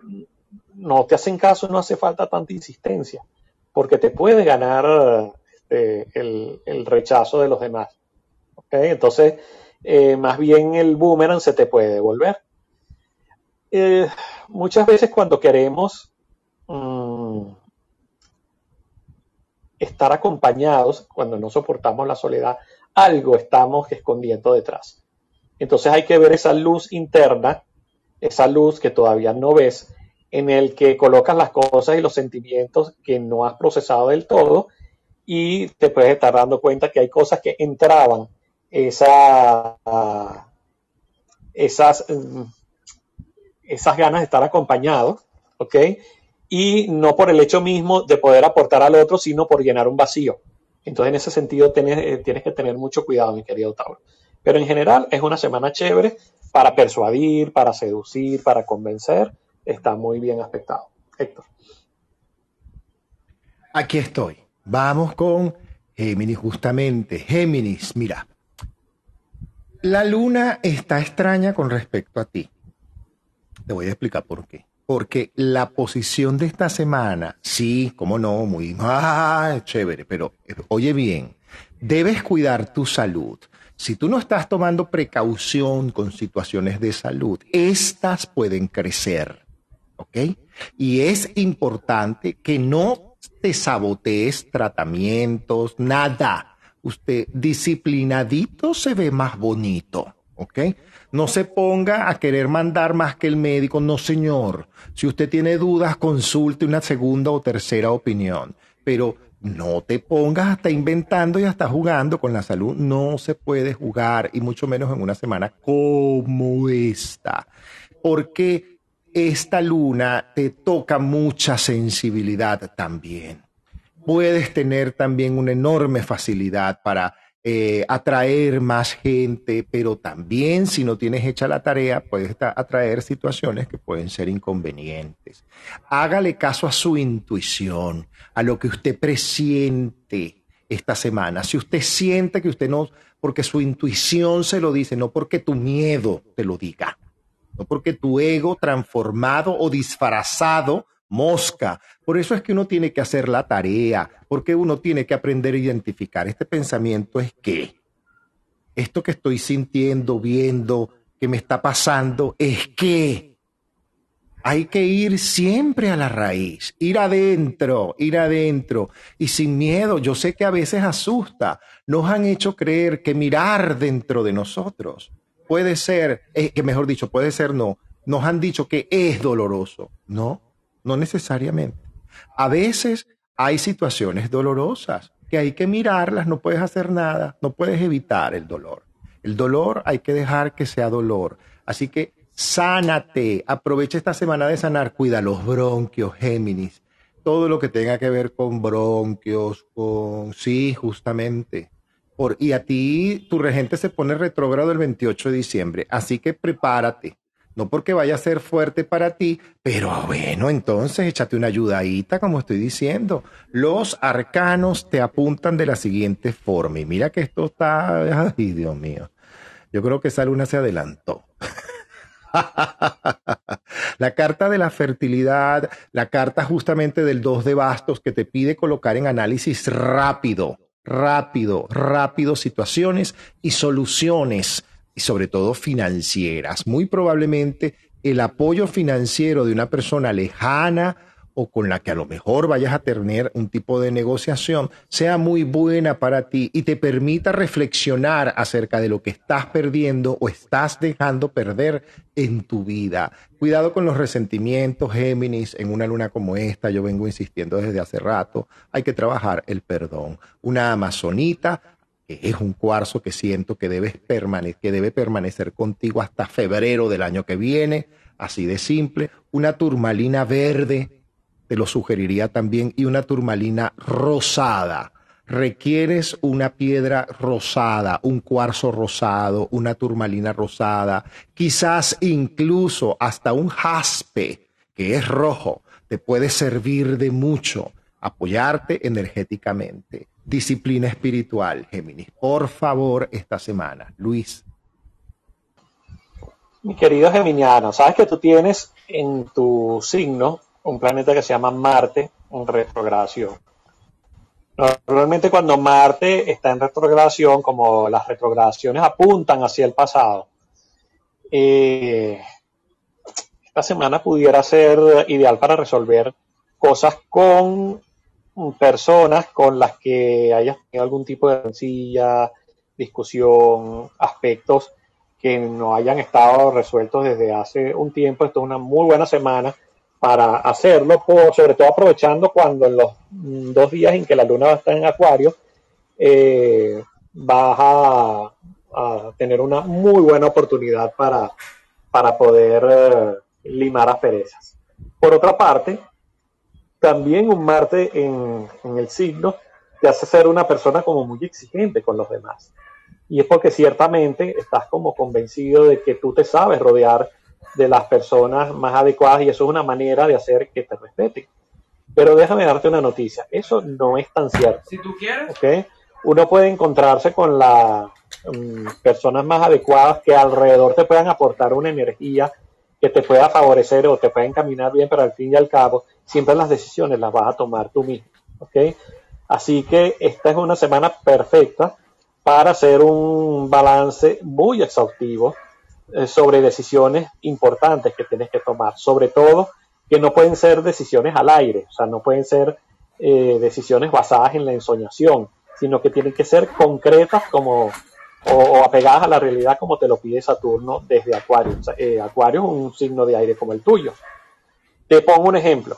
no te hacen caso, no hace falta tanta insistencia, porque te puede ganar este, el, rechazo de los demás. Entonces, eh, más bien el boomerang se te puede devolver. Eh, muchas veces cuando queremos mm, estar acompañados, cuando no soportamos la soledad, algo estamos escondiendo detrás. Entonces hay que ver esa luz interna, esa luz que todavía no ves, en el que colocas las cosas y los sentimientos que no has procesado del todo y te puedes estar dando cuenta que hay cosas que entraban esa, esas, esas ganas de estar acompañado, ¿ok? Y no por el hecho mismo de poder aportar al otro, sino por llenar un vacío. Entonces, en ese sentido, tienes, eh, tienes que tener mucho cuidado, mi querido Tauro. Pero en general, es una semana chévere para persuadir, para seducir, para convencer está muy bien aspectado. Héctor. Aquí estoy. Vamos con Géminis, justamente. Géminis, mira. La luna está extraña con respecto a ti. Te voy a explicar por qué. Porque la posición de esta semana, sí, cómo no, muy ah, chévere, pero oye bien, debes cuidar tu salud. Si tú no estás tomando precaución con situaciones de salud, estas pueden crecer. ¿ok? Y es importante que no te sabotees tratamientos, nada. Usted disciplinadito se ve más bonito, ¿ok? No se ponga a querer mandar más que el médico, no señor. Si usted tiene dudas, consulte una segunda o tercera opinión, pero no te pongas hasta inventando y hasta jugando con la salud. No se puede jugar y mucho menos en una semana como esta. Porque esta luna te toca mucha sensibilidad también. Puedes tener también una enorme facilidad para eh, atraer más gente, pero también si no tienes hecha la tarea, puedes atraer situaciones que pueden ser inconvenientes. Hágale caso a su intuición, a lo que usted presiente esta semana. Si usted siente que usted no, porque su intuición se lo dice, no porque tu miedo te lo diga no porque tu ego transformado o disfrazado mosca. Por eso es que uno tiene que hacer la tarea, porque uno tiene que aprender a identificar. Este pensamiento es qué. Esto que estoy sintiendo, viendo, que me está pasando, es qué. Hay que ir siempre a la raíz, ir adentro, ir adentro y sin miedo. Yo sé que a veces asusta. Nos han hecho creer que mirar dentro de nosotros puede ser, eh, que mejor dicho, puede ser no. Nos han dicho que es doloroso. No, no necesariamente. A veces hay situaciones dolorosas que hay que mirarlas, no puedes hacer nada, no puedes evitar el dolor. El dolor hay que dejar que sea dolor. Así que sánate, aprovecha esta semana de sanar, cuida los bronquios, Géminis, todo lo que tenga que ver con bronquios, con, sí, justamente, y a ti, tu regente se pone retrógrado el 28 de diciembre, así que prepárate. No porque vaya a ser fuerte para ti, pero bueno, entonces échate una ayudadita, como estoy diciendo. Los arcanos te apuntan de la siguiente forma. Y mira que esto está, ay Dios mío. Yo creo que esa luna se adelantó. la carta de la fertilidad, la carta justamente del dos de bastos que te pide colocar en análisis rápido, rápido, rápido situaciones y soluciones, y sobre todo financieras. Muy probablemente el apoyo financiero de una persona lejana o con la que a lo mejor vayas a tener un tipo de negociación sea muy buena para ti y te permita reflexionar acerca de lo que estás perdiendo o estás dejando perder en tu vida. Cuidado con los resentimientos, Géminis, en una luna como esta, yo vengo insistiendo desde hace rato, hay que trabajar el perdón. Una amazonita que es un cuarzo que siento que, que debe permanecer contigo hasta febrero del año que viene, así de simple. Una turmalina verde te lo sugeriría también, y una turmalina rosada. Requieres una piedra rosada, un cuarzo rosado, una turmalina rosada, quizás incluso hasta un jaspe, que es rojo, te puede servir de mucho, apoyarte energéticamente. Disciplina espiritual, Géminis. Por favor, esta semana. Luis. Mi querido Geminiano, sabes que tú tienes en tu signo un planeta que se llama Marte en retrogradación. Normalmente cuando Marte está en retrogradación, como las retrogradaciones apuntan hacia el pasado, eh, esta semana pudiera ser ideal para resolver cosas con personas con las que hayas tenido algún tipo de sencilla discusión, aspectos que no hayan estado resueltos desde hace un tiempo. Esto es una muy buena semana para hacerlo, sobre todo aprovechando cuando en los mm, dos días en que la luna va a estar en Acuario, eh, vas a, tener una muy buena oportunidad para, para poder eh, limar asperezas. Por otra parte, también un Marte en, en el signo te hace ser una persona como muy exigente con los demás. Y es porque ciertamente estás como convencido de que tú te sabes rodear de las personas más adecuadas y eso es una manera de hacer que te respeten. Pero déjame darte una noticia, eso no es tan cierto. Si tú quieres. ¿okay? Uno puede encontrarse con las mm, personas más adecuadas que alrededor te puedan aportar una energía que te pueda favorecer o te pueda encaminar bien, pero al fin y al cabo, siempre las decisiones las vas a tomar tú mismo. ¿okay? Así que esta es una semana perfecta para hacer un balance muy exhaustivo sobre decisiones importantes que tienes que tomar, sobre todo que no pueden ser decisiones al aire, o sea, no pueden ser eh, decisiones basadas en la ensoñación, sino que tienen que ser concretas como o, apegadas a la realidad como te lo pide Saturno desde Acuario. Eh, Acuario es un signo de aire como el tuyo. Te pongo un ejemplo.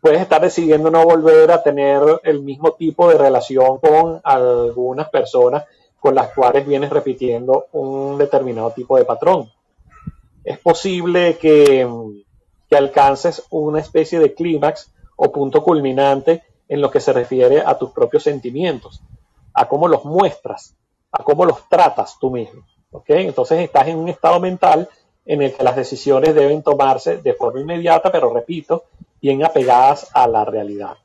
puedes estar decidiendo no volver a tener el mismo tipo de relación con algunas personas con las cuales vienes repitiendo un determinado tipo de patrón. Es posible que, alcances una especie de clímax o punto culminante en lo que se refiere a tus propios sentimientos, a cómo los muestras, a cómo los tratas tú mismo. ¿okay? Entonces estás en un estado mental en el que las decisiones deben tomarse de forma inmediata, pero repito, bien apegadas a la realidad.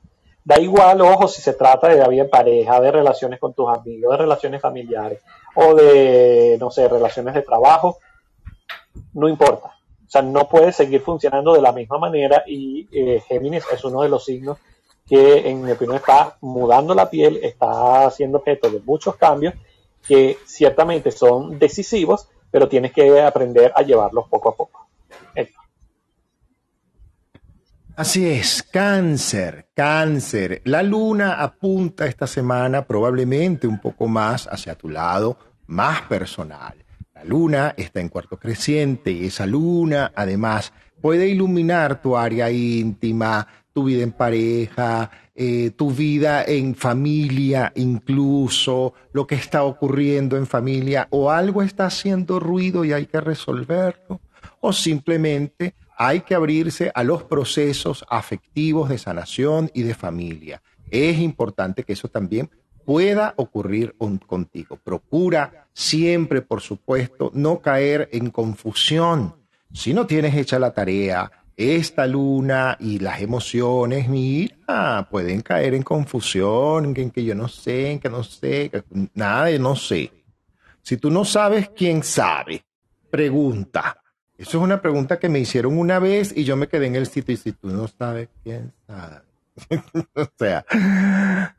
Da igual, ojo, si se trata de la vida en pareja, de relaciones con tus amigos, de relaciones familiares o de, no sé, relaciones de trabajo, no importa. O sea, no puedes seguir funcionando de la misma manera y eh, Géminis es uno de los signos que, en mi opinión, está mudando la piel, está siendo objeto de muchos cambios que ciertamente son decisivos, pero tienes que aprender a llevarlos poco a poco. Así es, cáncer, cáncer. La luna apunta esta semana probablemente un poco más hacia tu lado, más personal. La luna está en cuarto creciente y esa luna además puede iluminar tu área íntima, tu vida en pareja, eh, tu vida en familia, incluso lo que está ocurriendo en familia o algo está haciendo ruido y hay que resolverlo o simplemente hay que abrirse a los procesos afectivos de sanación y de familia. Es importante que eso también pueda ocurrir contigo. Procura siempre, por supuesto, no caer en confusión. Si no tienes hecha la tarea, esta luna y las emociones, mira, pueden caer en confusión, en que yo no sé, en que no sé, nada de no sé. Si tú no sabes, ¿quién sabe? Pregunta. Eso es una pregunta que me hicieron una vez y yo me quedé en el sitio y si tú no sabes, ¿quién sabe? o sea,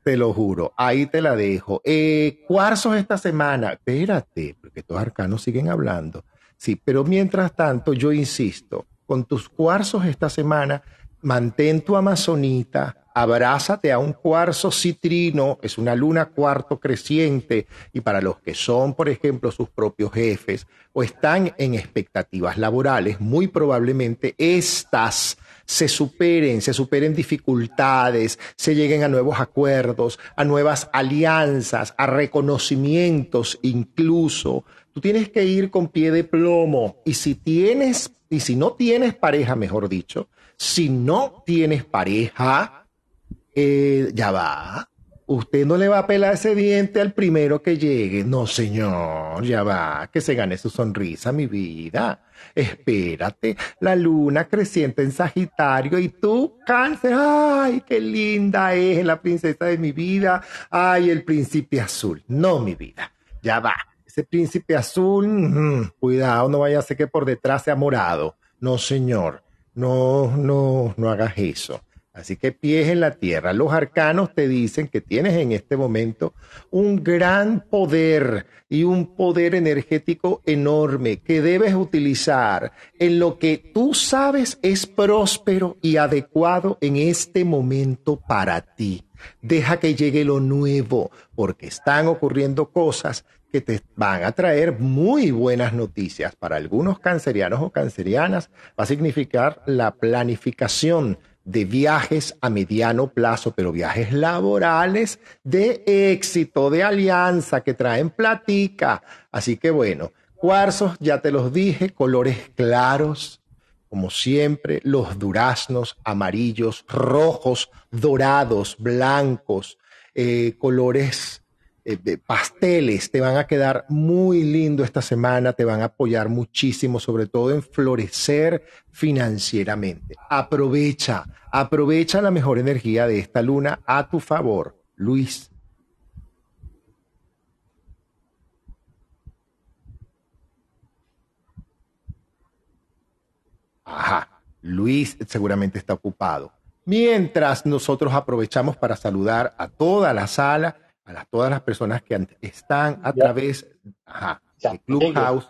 te lo juro, ahí te la dejo. Eh, cuarzos esta semana, espérate, porque estos arcanos siguen hablando. Sí, pero mientras tanto, yo insisto, con tus cuarzos esta semana, mantén tu amazonita, abrázate a un cuarzo citrino, es una luna cuarto creciente, y para los que son, por ejemplo, sus propios jefes o están en expectativas laborales, muy probablemente estas se superen, se superen dificultades, se lleguen a nuevos acuerdos, a nuevas alianzas, a reconocimientos incluso. Tú tienes que ir con pie de plomo y si tienes, y si no tienes pareja, mejor dicho, si no tienes pareja, eh, ya va. Usted no le va a pelar ese diente al primero que llegue. No, señor, ya va, que se gane su sonrisa, mi vida. Espérate, la luna creciente en Sagitario y tú, cáncer, ay, qué linda es la princesa de mi vida, ay, el príncipe azul. No, mi vida, ya va. Ese príncipe azul, cuidado, no vaya a ser que por detrás sea morado. No, señor, no, no, no hagas eso. Así que pies en la tierra. Los arcanos te dicen que tienes en este momento un gran poder y un poder energético enorme que debes utilizar en lo que tú sabes es próspero y adecuado en este momento para ti. Deja que llegue lo nuevo, porque están ocurriendo cosas que te van a traer muy buenas noticias. Para algunos cancerianos o cancerianas va a significar la planificación de viajes a mediano plazo, pero viajes laborales de éxito, de alianza, que traen platica. Así que bueno, cuarzos, ya te los dije, colores claros, como siempre, los duraznos amarillos, rojos, dorados, blancos, eh, colores eh, pasteles, te van a quedar muy lindo esta semana, te van a apoyar muchísimo, sobre todo en florecer financieramente. Aprovecha, aprovecha la mejor energía de esta luna a tu favor. Luis. Ajá, Luis seguramente está ocupado. Mientras nosotros aprovechamos para saludar a toda la sala, a todas las personas que están a través de Clubhouse.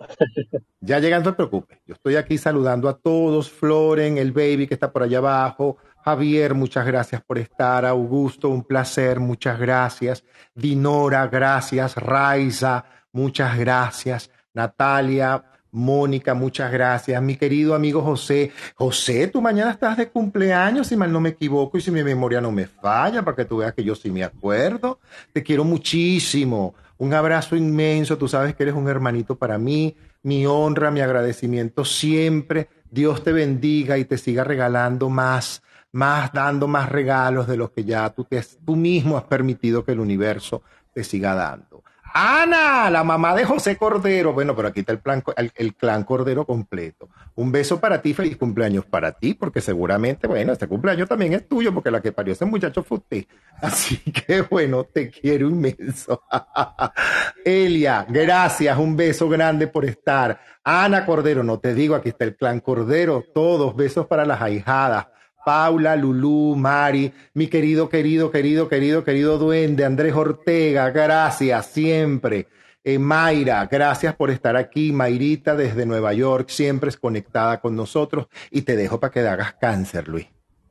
Ya llegando, no te preocupes. Yo estoy aquí saludando a todos. Floren, el baby que está por allá abajo. Javier, muchas gracias por estar. Augusto, un placer, muchas gracias. Dinora, gracias. Raiza, muchas gracias. Natalia, Mónica, muchas gracias. Mi querido amigo José. José, tú mañana estás de cumpleaños, si mal no me equivoco y si mi memoria no me falla, para que tú veas que yo sí me acuerdo. Te quiero muchísimo. Un abrazo inmenso. Tú sabes que eres un hermanito para mí. Mi honra, mi agradecimiento siempre. Dios te bendiga y te siga regalando más, más, dando más regalos de los que ya tú, te, tú mismo has permitido que el universo te siga dando. Ana, la mamá de José Cordero. Bueno, pero aquí está el, plan, el, clan Cordero completo. Un beso para ti, feliz cumpleaños para ti, porque seguramente, bueno, este cumpleaños también es tuyo, porque la que parió ese muchacho fue usted. Así que, bueno, te quiero inmenso. Elia, gracias, un beso grande por estar. Ana Cordero, no te digo, aquí está el clan Cordero, todos, besos para las ahijadas. Paula, Lulú, Mari, mi querido, querido, querido, querido, querido duende, Andrés Ortega, gracias siempre. Eh, Mayra, gracias por estar aquí. Mayrita desde Nueva York, siempre es conectada con nosotros. Y te dejo para que hagas cáncer, Luis.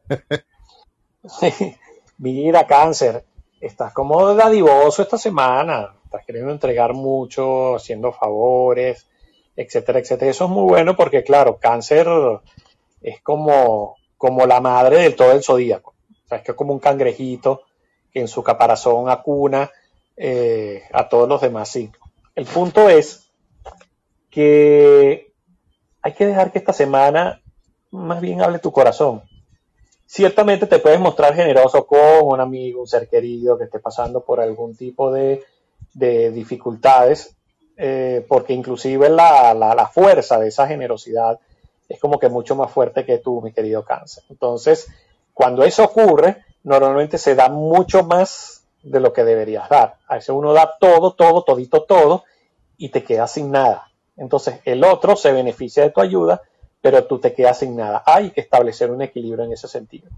Mira, cáncer, estás como dadivoso esta semana. Estás queriendo entregar mucho, haciendo favores, etcétera, etcétera. Eso es muy bueno porque, claro, cáncer es como como la madre del todo el zodíaco. O sea, es que es como un cangrejito que en su caparazón acuna eh, a todos los demás signos. El punto es que hay que dejar que esta semana más bien hable tu corazón. Ciertamente te puedes mostrar generoso con un amigo, un ser querido que esté pasando por algún tipo de, dificultades, eh, porque inclusive la fuerza de esa generosidad es como que mucho más fuerte que tú, mi querido cáncer. Entonces, cuando eso ocurre, normalmente se da mucho más de lo que deberías dar. A veces uno da todo, todo, todito, todo, y te quedas sin nada. Entonces el otro se beneficia de tu ayuda, pero tú te quedas sin nada. Hay que establecer un equilibrio en ese sentido.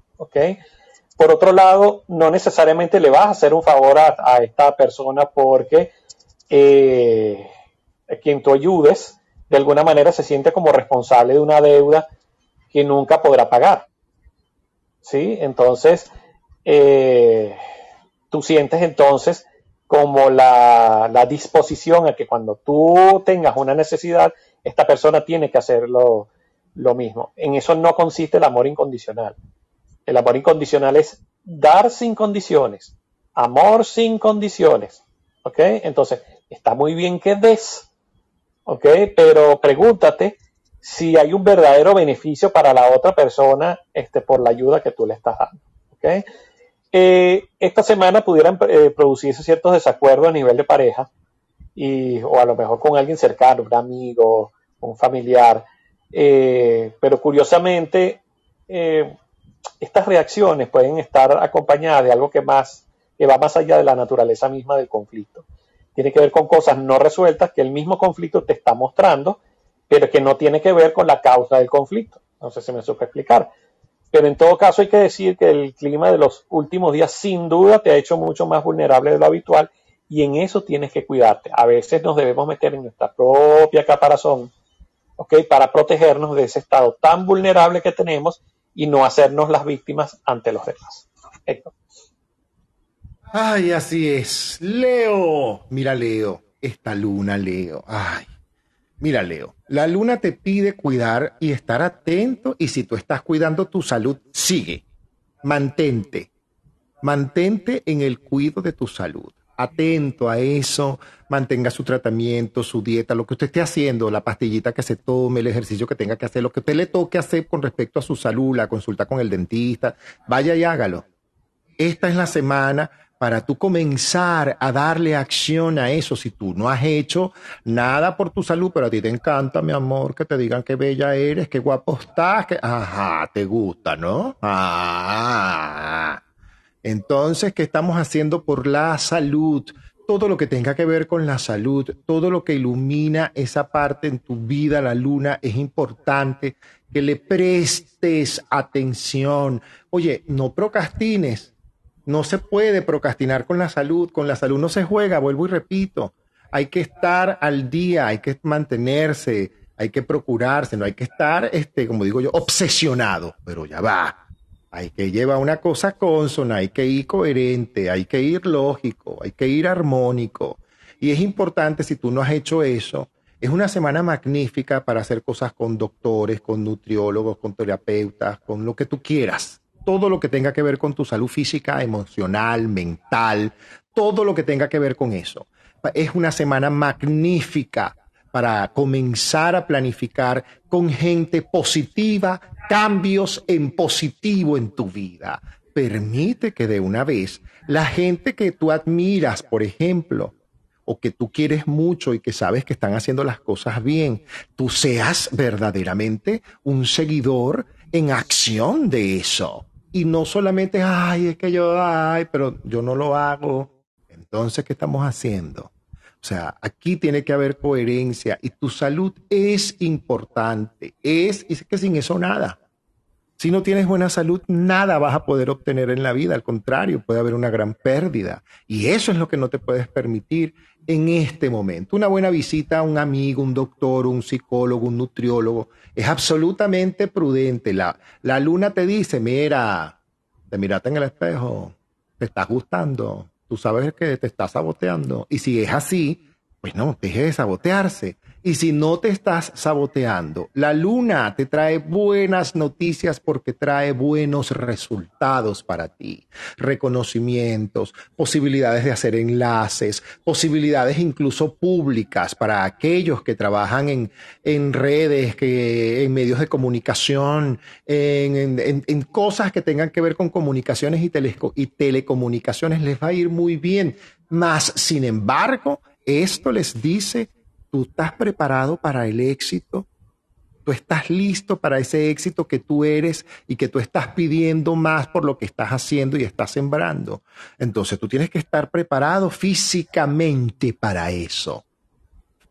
Por otro lado, no necesariamente le vas a hacer un favor a, esta persona porque eh, quien tú ayudes de alguna manera se siente como responsable de una deuda que nunca podrá pagar. ¿Sí? Entonces, eh, tú sientes entonces como la, disposición a que cuando tú tengas una necesidad, esta persona tiene que hacer lo, mismo. En eso no consiste el amor incondicional. El amor incondicional es dar sin condiciones, amor sin condiciones. ¿Ok? Entonces, está muy bien que des, ¿ok? Pero pregúntate si hay un verdadero beneficio para la otra persona este, por la ayuda que tú le estás dando, ¿ok? Eh, esta semana pudieran eh, producirse ciertos desacuerdos a nivel de pareja y, o a lo mejor con alguien cercano, un amigo, un familiar, eh, pero curiosamente estas reacciones pueden estar acompañadas de algo que más que va más allá de la naturaleza misma del conflicto. Tiene que ver con cosas no resueltas que el mismo conflicto te está mostrando, pero que no tiene que ver con la causa del conflicto. No sé si me supe explicar. Pero en todo caso hay que decir que el clima de los últimos días sin duda te ha hecho mucho más vulnerable de lo habitual y en eso tienes que cuidarte. A veces nos debemos meter en nuestra propia caparazón, ¿ok? Para protegernos de ese estado tan vulnerable que tenemos y no hacernos las víctimas ante los demás. Ay, así es. Leo. Mira, Leo. Esta luna, Leo. Ay. Mira, Leo, la luna te pide cuidar y estar atento y si tú estás cuidando tu salud, sigue. Mantente. Mantente en el cuidado de tu salud. Atento a eso, mantenga su tratamiento, su dieta, lo que usted esté haciendo, la pastillita que se tome, el ejercicio que tenga que hacer, lo que usted le toque hacer con respecto a su salud, la consulta con el dentista, vaya y hágalo. Esta es la semana para tú comenzar a darle acción a eso. Si tú no has hecho nada por tu salud, pero a ti te encanta, mi amor, que te digan qué bella eres, qué guapo estás, que, ajá, te gusta, ¿no? Ah. Entonces, ¿qué estamos haciendo por la salud? Todo lo que tenga que ver con la salud, todo lo que ilumina esa parte en tu vida, la luna, es importante que le prestes atención. Oye, no procrastines no se puede procrastinar con la salud, con la salud no se juega, vuelvo y repito. Hay que estar al día, hay que mantenerse, hay que procurarse, no hay que estar, este, como digo yo, obsesionado, pero ya va. Hay que llevar una cosa consona, hay que ir coherente, hay que ir lógico, hay que ir armónico. Y es importante, si tú no has hecho eso, es una semana magnífica para hacer cosas con doctores, con nutriólogos, con terapeutas, con lo que tú quieras todo lo que tenga que ver con tu salud física, emocional, mental, todo lo que tenga que ver con eso. Es una semana magnífica para comenzar a planificar con gente positiva cambios en positivo en tu vida. Permite que de una vez la gente que tú admiras, por ejemplo, o que tú quieres mucho y que sabes que están haciendo las cosas bien, tú seas verdaderamente un seguidor en acción de eso y no solamente, ay, es que yo, ay, pero yo no lo hago. Entonces, ¿qué estamos haciendo? O sea, aquí tiene que haber coherencia y tu salud es importante. Es, y es que sin eso nada. Si no tienes buena salud, nada vas a poder obtener en la vida. Al contrario, puede haber una gran pérdida. Y eso es lo que no te puedes permitir en este momento. Una buena visita a un amigo, un doctor, un psicólogo, un nutriólogo, es absolutamente prudente. La, la luna te dice, mira, te miraste en el espejo, te estás gustando, tú sabes que te estás saboteando. Y si es así, pues no, deje de sabotearse. Y si no te estás saboteando, la luna te trae buenas noticias porque trae buenos resultados para ti. Reconocimientos, posibilidades de hacer enlaces, posibilidades incluso públicas para aquellos que trabajan en, en redes, que, en medios de comunicación, en, en, cosas que tengan que ver con comunicaciones y, y telecomunicaciones. Les va a ir muy bien. Más, sin embargo, esto les dice tú estás preparado para el éxito, tú estás listo para ese éxito que tú eres y que tú estás pidiendo más por lo que estás haciendo y estás sembrando. Entonces tú tienes que estar preparado físicamente para eso.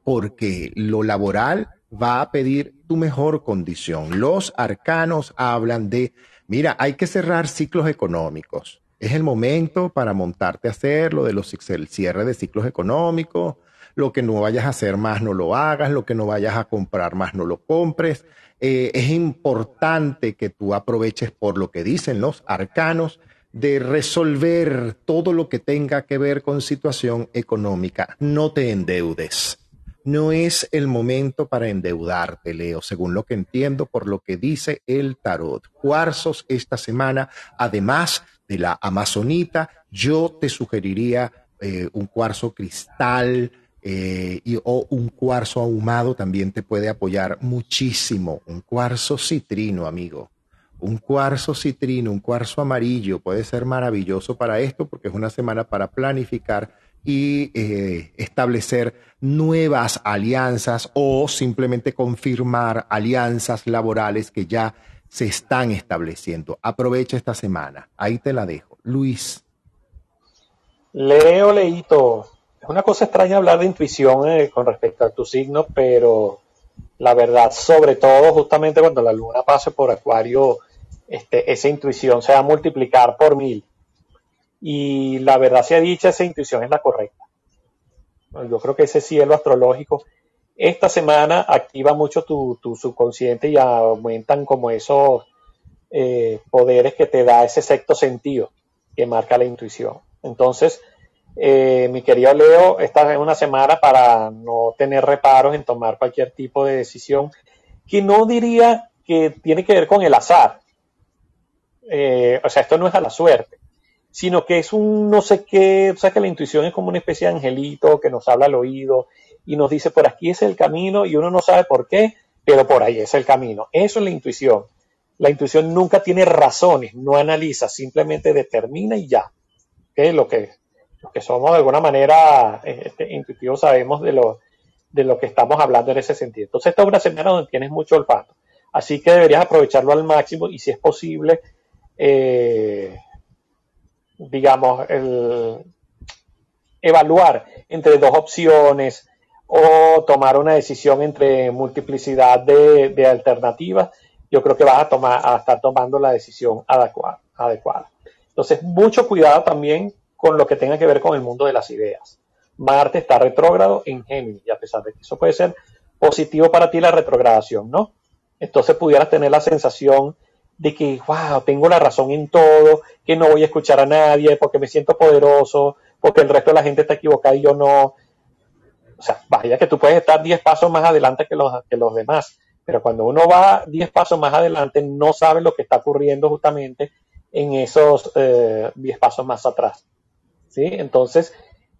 porque lo laboral va a pedir tu mejor condición. Los arcanos hablan de, mira, hay que cerrar ciclos económicos. Es el momento para montarte a hacer lo de los el cierre de ciclos económicos, lo que no vayas a hacer más no lo hagas, lo que no vayas a comprar más no lo compres. Eh, es importante que tú aproveches por lo que dicen los arcanos de resolver todo lo que tenga que ver con situación económica. No te endeudes. No es el momento para endeudarte, Leo, según lo que entiendo por lo que dice el tarot. Cuarzos esta semana, además de la amazonita, yo te sugeriría eh, un cuarzo cristal, eh, y, o un cuarzo ahumado también te puede apoyar muchísimo. Un cuarzo citrino, amigo. Un cuarzo citrino, un cuarzo amarillo puede ser maravilloso para esto porque es una semana para planificar y eh, establecer nuevas alianzas o simplemente confirmar alianzas laborales que ya se están estableciendo. Aprovecha esta semana. Ahí te la dejo. Luis. Leo, Leito, una cosa extraña hablar de intuición eh, con respecto a tu signo, pero la verdad, sobre todo justamente cuando la luna pase por Acuario, este, esa intuición se va a multiplicar por mil. Y la verdad sea dicha, esa intuición es la correcta. Yo creo que ese cielo astrológico esta semana activa mucho tu, subconsciente y aumentan como esos eh, poderes que te da ese sexto sentido que marca la intuición. Entonces, eh, mi querido Leo, esta es una semana para no tener reparos en tomar cualquier tipo de decisión que no diría que tiene que ver con el azar. Eh, o sea, esto no es a la suerte, sino que es un no sé qué, o sea, que la intuición es como una especie de angelito que nos habla al oído y nos dice por aquí es el camino y uno no sabe por qué, pero por ahí es el camino. Eso es la intuición. La intuición nunca tiene razones, no analiza, simplemente determina y ya. ¿Qué Lo que los que somos de alguna manera este, intuitivos sabemos de lo, de lo que estamos hablando en ese sentido. Entonces, esta es una semana donde tienes mucho olfato. Así que deberías aprovecharlo al máximo y si es posible, eh, digamos, el, evaluar entre dos opciones o tomar una decisión entre multiplicidad de, de alternativas, yo creo que vas a, tomar, a estar tomando la decisión adecuada, adecuada. Entonces, mucho cuidado también con lo que tenga que ver con el mundo de las ideas. Marte está retrógrado en Géminis, y a pesar de que eso puede ser positivo para ti la retrogradación, ¿no? Entonces pudieras tener la sensación de que, wow, tengo la razón en todo, que no voy a escuchar a nadie porque me siento poderoso, porque el resto de la gente está equivocada y yo no. O sea, vaya que tú puedes estar 10 pasos más adelante que los, que los demás, pero cuando uno va 10 pasos más adelante no sabe lo que está ocurriendo justamente en esos 10 eh, pasos más atrás. ¿Sí? Entonces,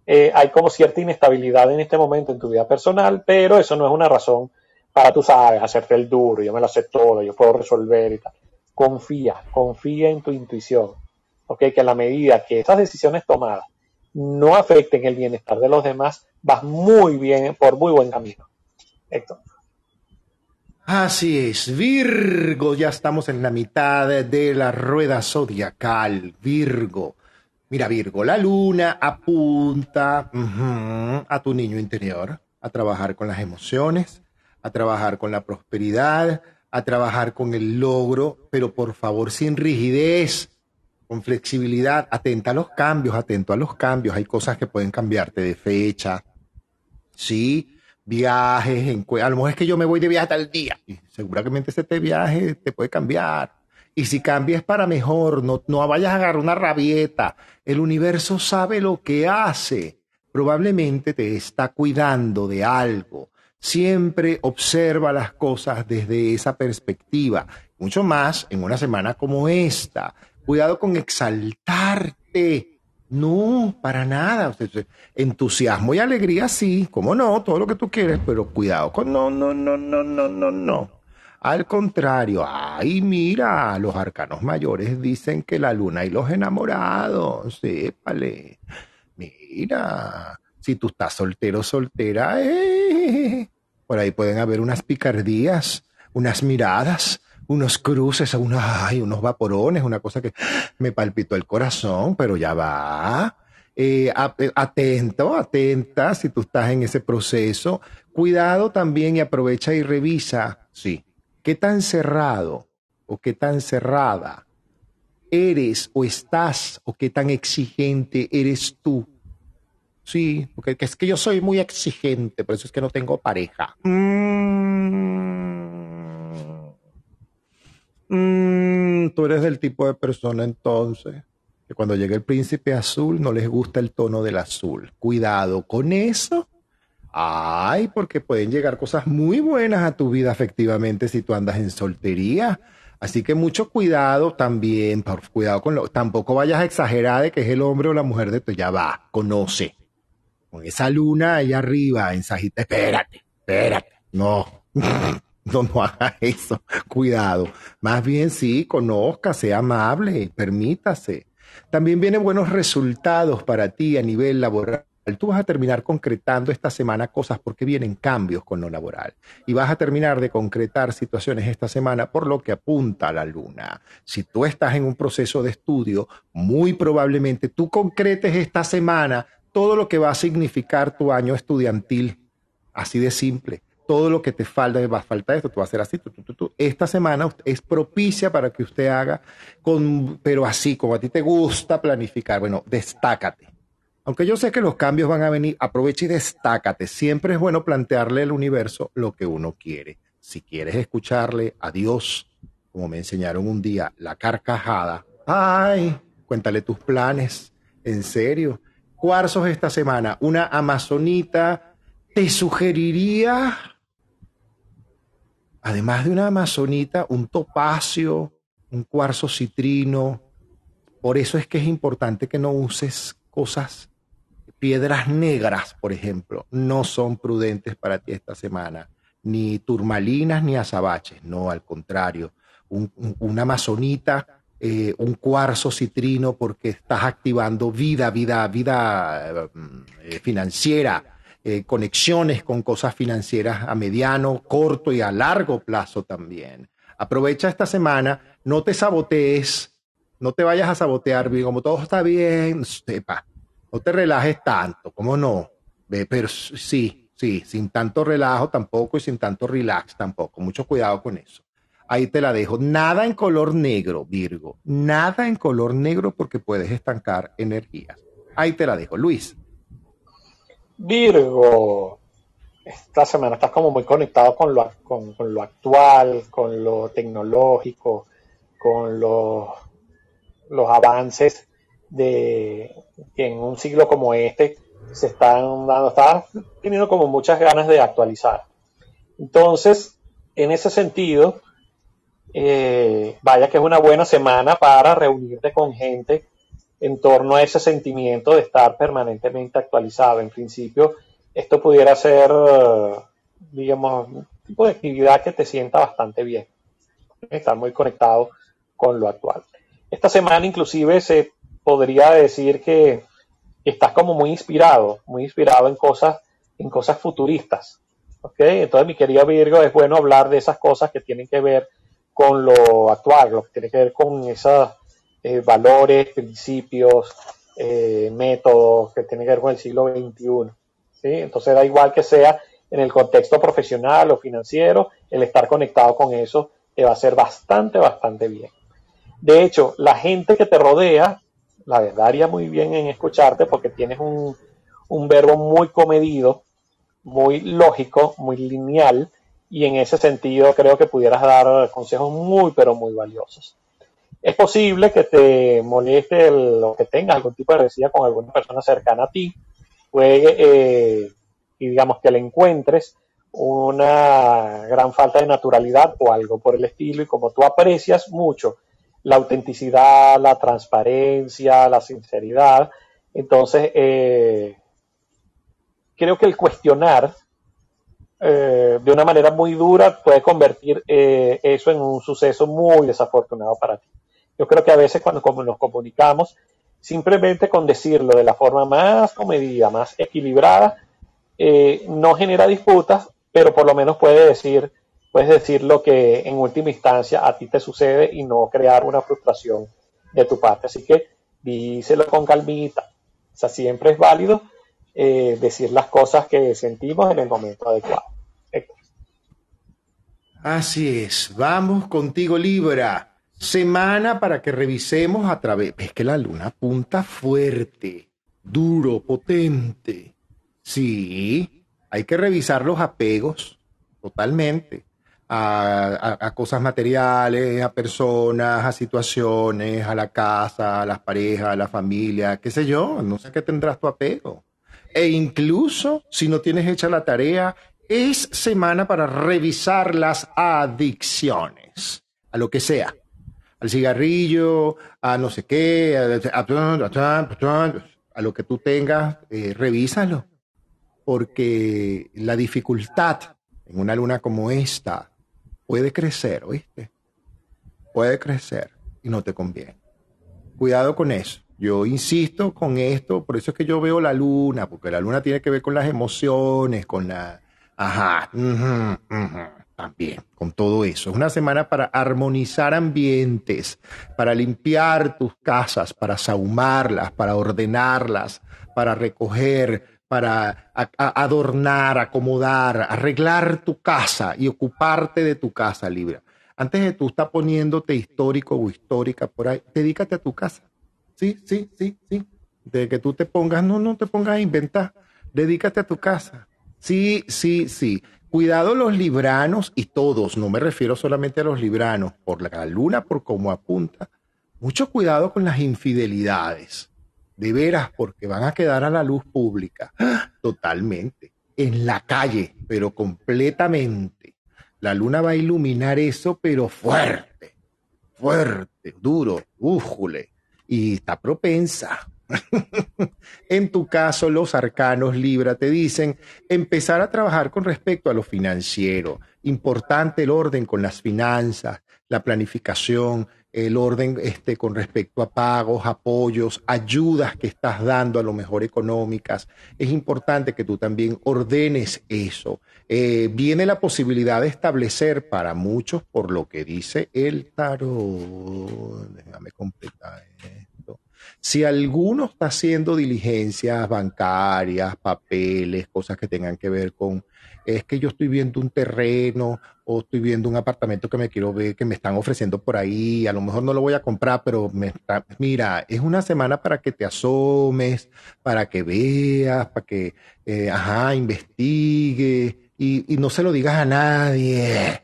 eh, hay como cierta inestabilidad en este momento en tu vida personal, pero eso no es una razón para, tú sabes, hacerte el duro, yo me lo sé todo, yo puedo resolver y tal. Confía, confía en tu intuición, ¿ok? Que a la medida que esas decisiones tomadas no afecten el bienestar de los demás, vas muy bien, por muy buen camino. Héctor. Así es, Virgo, ya estamos en la mitad de la rueda zodiacal, Virgo. Mira, Virgo, la luna apunta a tu niño interior, a trabajar con las emociones, a trabajar con la prosperidad, a trabajar con el logro, pero por favor sin rigidez, con flexibilidad, atenta a los cambios, atento a los cambios. Hay cosas que pueden cambiarte de fecha, sí, viajes, en, a lo mejor es que yo me voy de viaje tal día, seguramente ese viaje te puede cambiar y si cambias para mejor, no, no vayas a agarrar una rabieta. El universo sabe lo que hace. Probablemente te está cuidando de algo. Siempre observa las cosas desde esa perspectiva. Mucho más en una semana como esta. Cuidado con exaltarte. No, para nada. Entusiasmo y alegría sí, como no, todo lo que tú quieres, pero cuidado con no, no, no, no, no, no, no. Al contrario, ay, mira, los arcanos mayores dicen que la luna y los enamorados, sépale. Mira, si tú estás soltero, soltera, eh, por ahí pueden haber unas picardías, unas miradas, unos cruces, ay, unos vaporones, una cosa que me palpitó el corazón, pero ya va. Eh, atento, atenta, si tú estás en ese proceso, Cuidado también y aprovecha y revisa, sí, qué tan cerrado o qué tan cerrada eres o estás o qué tan exigente eres tú. Sí, porque es que yo soy muy exigente, por eso es que no tengo pareja. Mm. Mm, tú eres del tipo de persona entonces que cuando llega el príncipe azul no les gusta el tono del azul. Cuidado con eso. Ay, porque pueden llegar cosas muy buenas a tu vida efectivamente si tú andas en soltería. Así que mucho cuidado también, por, cuidado con lo, tampoco vayas a exagerar de que es el hombre o la mujer de tu, ya va, conoce. Con esa luna ahí arriba en espérate, espérate, no, no, no haga eso, cuidado. Más bien sí, conozca, sea amable, permítase. También vienen buenos resultados para ti a nivel laboral Tú vas a terminar concretando esta semana cosas porque vienen cambios con lo laboral y vas a terminar de concretar situaciones esta semana por lo que apunta la luna. Si tú estás en un proceso de estudio, muy probablemente tú concretes esta semana todo lo que va a significar tu año estudiantil. Así de simple. Todo lo que te falta, va a faltar esto, tú vas a hacer así. Esta semana es propicia para que usted haga, pero así, como a ti te gusta planificar. Bueno, destácate aunque yo sé que los cambios van a venir, aprovecha y destácate. Siempre es bueno plantearle al universo lo que uno quiere. Si quieres escucharle a Dios, como me enseñaron un día, la carcajada, ay, cuéntale tus planes, en serio. Cuarzos esta semana, una amazonita, te sugeriría, además de una amazonita, un topacio, un cuarzo citrino. Por eso es que es importante que no uses cosas Piedras negras, por ejemplo, no son prudentes para ti esta semana, ni turmalinas ni azabaches, no, al contrario, una amazonita, eh, un cuarzo citrino porque estás activando vida, vida, vida eh, financiera, eh, conexiones con cosas financieras a mediano, corto y a largo plazo también. Aprovecha esta semana, no te sabotees, no te vayas a sabotear, como todo está bien, sepa, no te relajes tanto, ¿cómo no? Pero sí, sí, sin tanto relajo tampoco y sin tanto relax tampoco. Mucho cuidado con eso. Ahí te la dejo. Nada en color negro, Virgo. Nada en color negro porque puedes estancar energías. Ahí te la dejo. Luis. Virgo, esta semana estás como muy conectado con lo, con, lo actual, con lo tecnológico, con los, los avances de que en un siglo como este se están dando, está teniendo como muchas ganas de actualizar. Entonces, en ese sentido, eh, vaya que es una buena semana para reunirte con gente en torno a ese sentimiento de estar permanentemente actualizado. En principio, esto pudiera ser, digamos, un tipo de actividad que te sienta bastante bien. Estar muy conectado con lo actual. Esta semana inclusive se podría decir que estás como muy inspirado, muy inspirado en cosas, en cosas futuristas. Entonces, mi querido Virgo, es bueno hablar de esas cosas que tienen que ver con lo actual, lo que tiene que ver con esos eh, valores, principios, eh, métodos que tienen que ver con el siglo XXI. Entonces, da igual que sea en el contexto profesional o financiero, el estar conectado con eso te va a hacer bastante, bastante bien. De hecho, la gente que te rodea la verdad haría muy bien en escucharte porque tienes un, verbo muy comedido, muy lógico, muy lineal y en ese sentido creo que pudieras dar consejos muy pero muy valiosos. Es posible que te moleste o que tengas algún tipo de recía con alguna persona cercana a ti, puede eh, y digamos que le encuentres una gran falta de naturalidad o algo por el estilo y como tú aprecias mucho la autenticidad, la transparencia, la sinceridad. Entonces, eh, creo que el cuestionar eh, de una manera muy dura puede convertir eh, eso en un suceso muy desafortunado para ti. Yo creo que a veces cuando nos comunicamos, simplemente con decirlo de la forma más comedida, más equilibrada, no genera disputas, pero por lo menos puede decir, puedes decir lo que en última instancia a ti te sucede y no crear una frustración de tu parte. Así que díselo con calmita. O sea, siempre es válido eh, decir las cosas que sentimos en el momento adecuado. Así es, vamos contigo Libra. Semana para que revisemos a través... Es que la luna apunta fuerte, duro, potente. Sí, hay que revisar los apegos totalmente a, cosas materiales, a personas, a situaciones, a la casa, a las parejas, a la familia, qué sé yo, no sé qué tendrás tu apego. E incluso si no tienes hecha la tarea, es semana para revisar las adicciones, a lo que sea, al cigarrillo, a no sé qué, a lo que tú tengas, eh, revísalo, porque la dificultad en una luna como esta puede crecer, ¿oíste? Puede crecer y no te conviene. Cuidado con eso. Yo insisto con esto, por eso es que yo veo la luna, porque la luna tiene que ver con las emociones, con la... Ajá, ujú, también, con todo eso. Es una semana para armonizar ambientes, para limpiar tus casas, para sahumarlas, para ordenarlas, para recoger, para adornar, acomodar, arreglar tu casa y ocuparte de tu casa, Libra. Antes de tú estar poniéndote histórico o histórica por ahí, dedícate a tu casa. Sí, sí, sí, sí. De que tú te pongas, no, no te pongas a inventar. Dedícate a tu casa. Sí, sí, sí. Cuidado los libranos y todos, no me refiero solamente a los libranos, por la luna, por cómo apunta. Mucho cuidado con las infidelidades. De veras, porque van a quedar a la luz pública. Totalmente. En la calle, pero completamente. La luna va a iluminar eso, pero fuerte, fuerte, duro, újule. Y está propensa. En tu caso, los arcanos Libra te dicen empezar a trabajar con respecto a lo financiero. Importante el orden con las finanzas, la planificación, el orden este, con respecto a pagos, apoyos, ayudas que estás dando a lo mejor económicas. Es importante que tú también ordenes eso. Eh, viene la posibilidad de establecer para muchos, por lo que dice el tarot, déjame completar. Si alguno está haciendo diligencias bancarias, papeles, cosas que tengan que ver con, es que yo estoy viendo un terreno o estoy viendo un apartamento que me quiero ver, que me están ofreciendo por ahí, a lo mejor no lo voy a comprar, pero me mira, es una semana para que te asomes, para que veas, para que, eh, ajá, investigue y, y no se lo digas a nadie.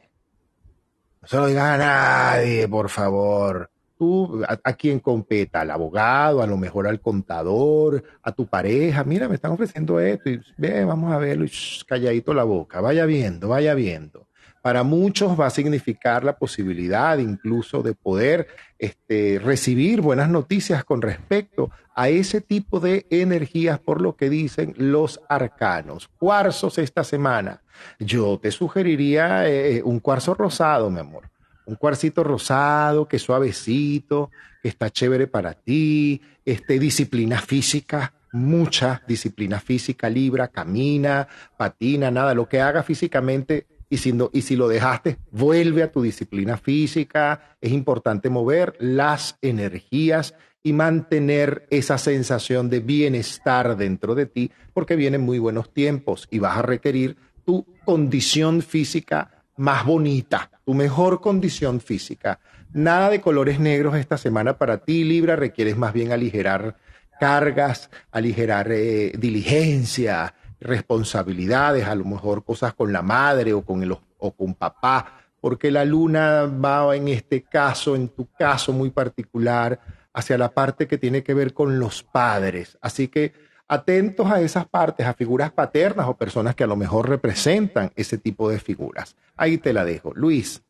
No se lo digas a nadie, por favor. Tú, a, quien competa, al abogado, a lo mejor al contador, a tu pareja. Mira, me están ofreciendo esto. Y, ve, vamos a verlo. Y, calladito la boca. Vaya viendo, vaya viendo. Para muchos va a significar la posibilidad incluso de poder este, recibir buenas noticias con respecto a ese tipo de energías, por lo que dicen los arcanos. Cuarzos esta semana. Yo te sugeriría eh, un cuarzo rosado, mi amor. Un cuarcito rosado, que suavecito, que está chévere para ti, este, disciplina física, mucha disciplina física, libra, camina, patina, nada, lo que haga físicamente y si, y si lo dejaste, vuelve a tu disciplina física. Es importante mover las energías y mantener esa sensación de bienestar dentro de ti, porque vienen muy buenos tiempos y vas a requerir tu condición física más bonita, tu mejor condición física. Nada de colores negros esta semana para ti, Libra, requieres más bien aligerar cargas, aligerar eh, diligencia, responsabilidades, a lo mejor cosas con la madre o con, el, o con papá, porque la luna va en este caso, en tu caso muy particular, hacia la parte que tiene que ver con los padres. Así que atentos a esas partes, a figuras paternas o personas que a lo mejor representan ese tipo de figuras. Ahí te la dejo. Luis.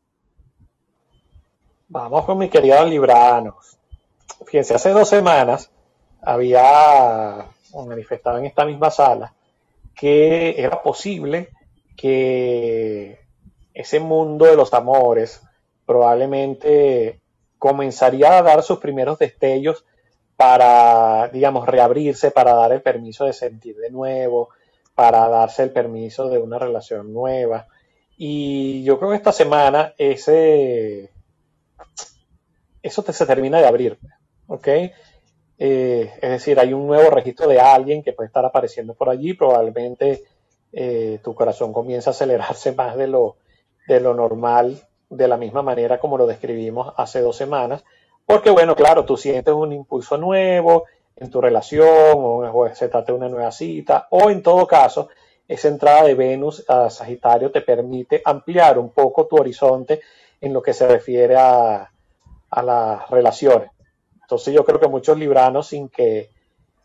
Vamos con mis queridos libranos. Fíjense, hace dos semanas había manifestado en esta misma sala que era posible que ese mundo de los amores probablemente comenzaría a dar sus primeros destellos para, digamos, reabrirse, para dar el permiso de sentir de nuevo, para darse el permiso de una relación nueva. Y yo creo que esta semana ese, eso te, se termina de abrir, ¿ok? Eh, es decir, hay un nuevo registro de alguien que puede estar apareciendo por allí, probablemente eh, tu corazón comienza a acelerarse más de lo, de lo normal, de la misma manera como lo describimos hace dos semanas, porque bueno, claro, tú sientes un impulso nuevo en tu relación o, se trata de una nueva cita, o en todo caso, esa entrada de Venus a Sagitario te permite ampliar un poco tu horizonte en lo que se refiere a, a las relaciones. Entonces yo creo que muchos libranos sin que,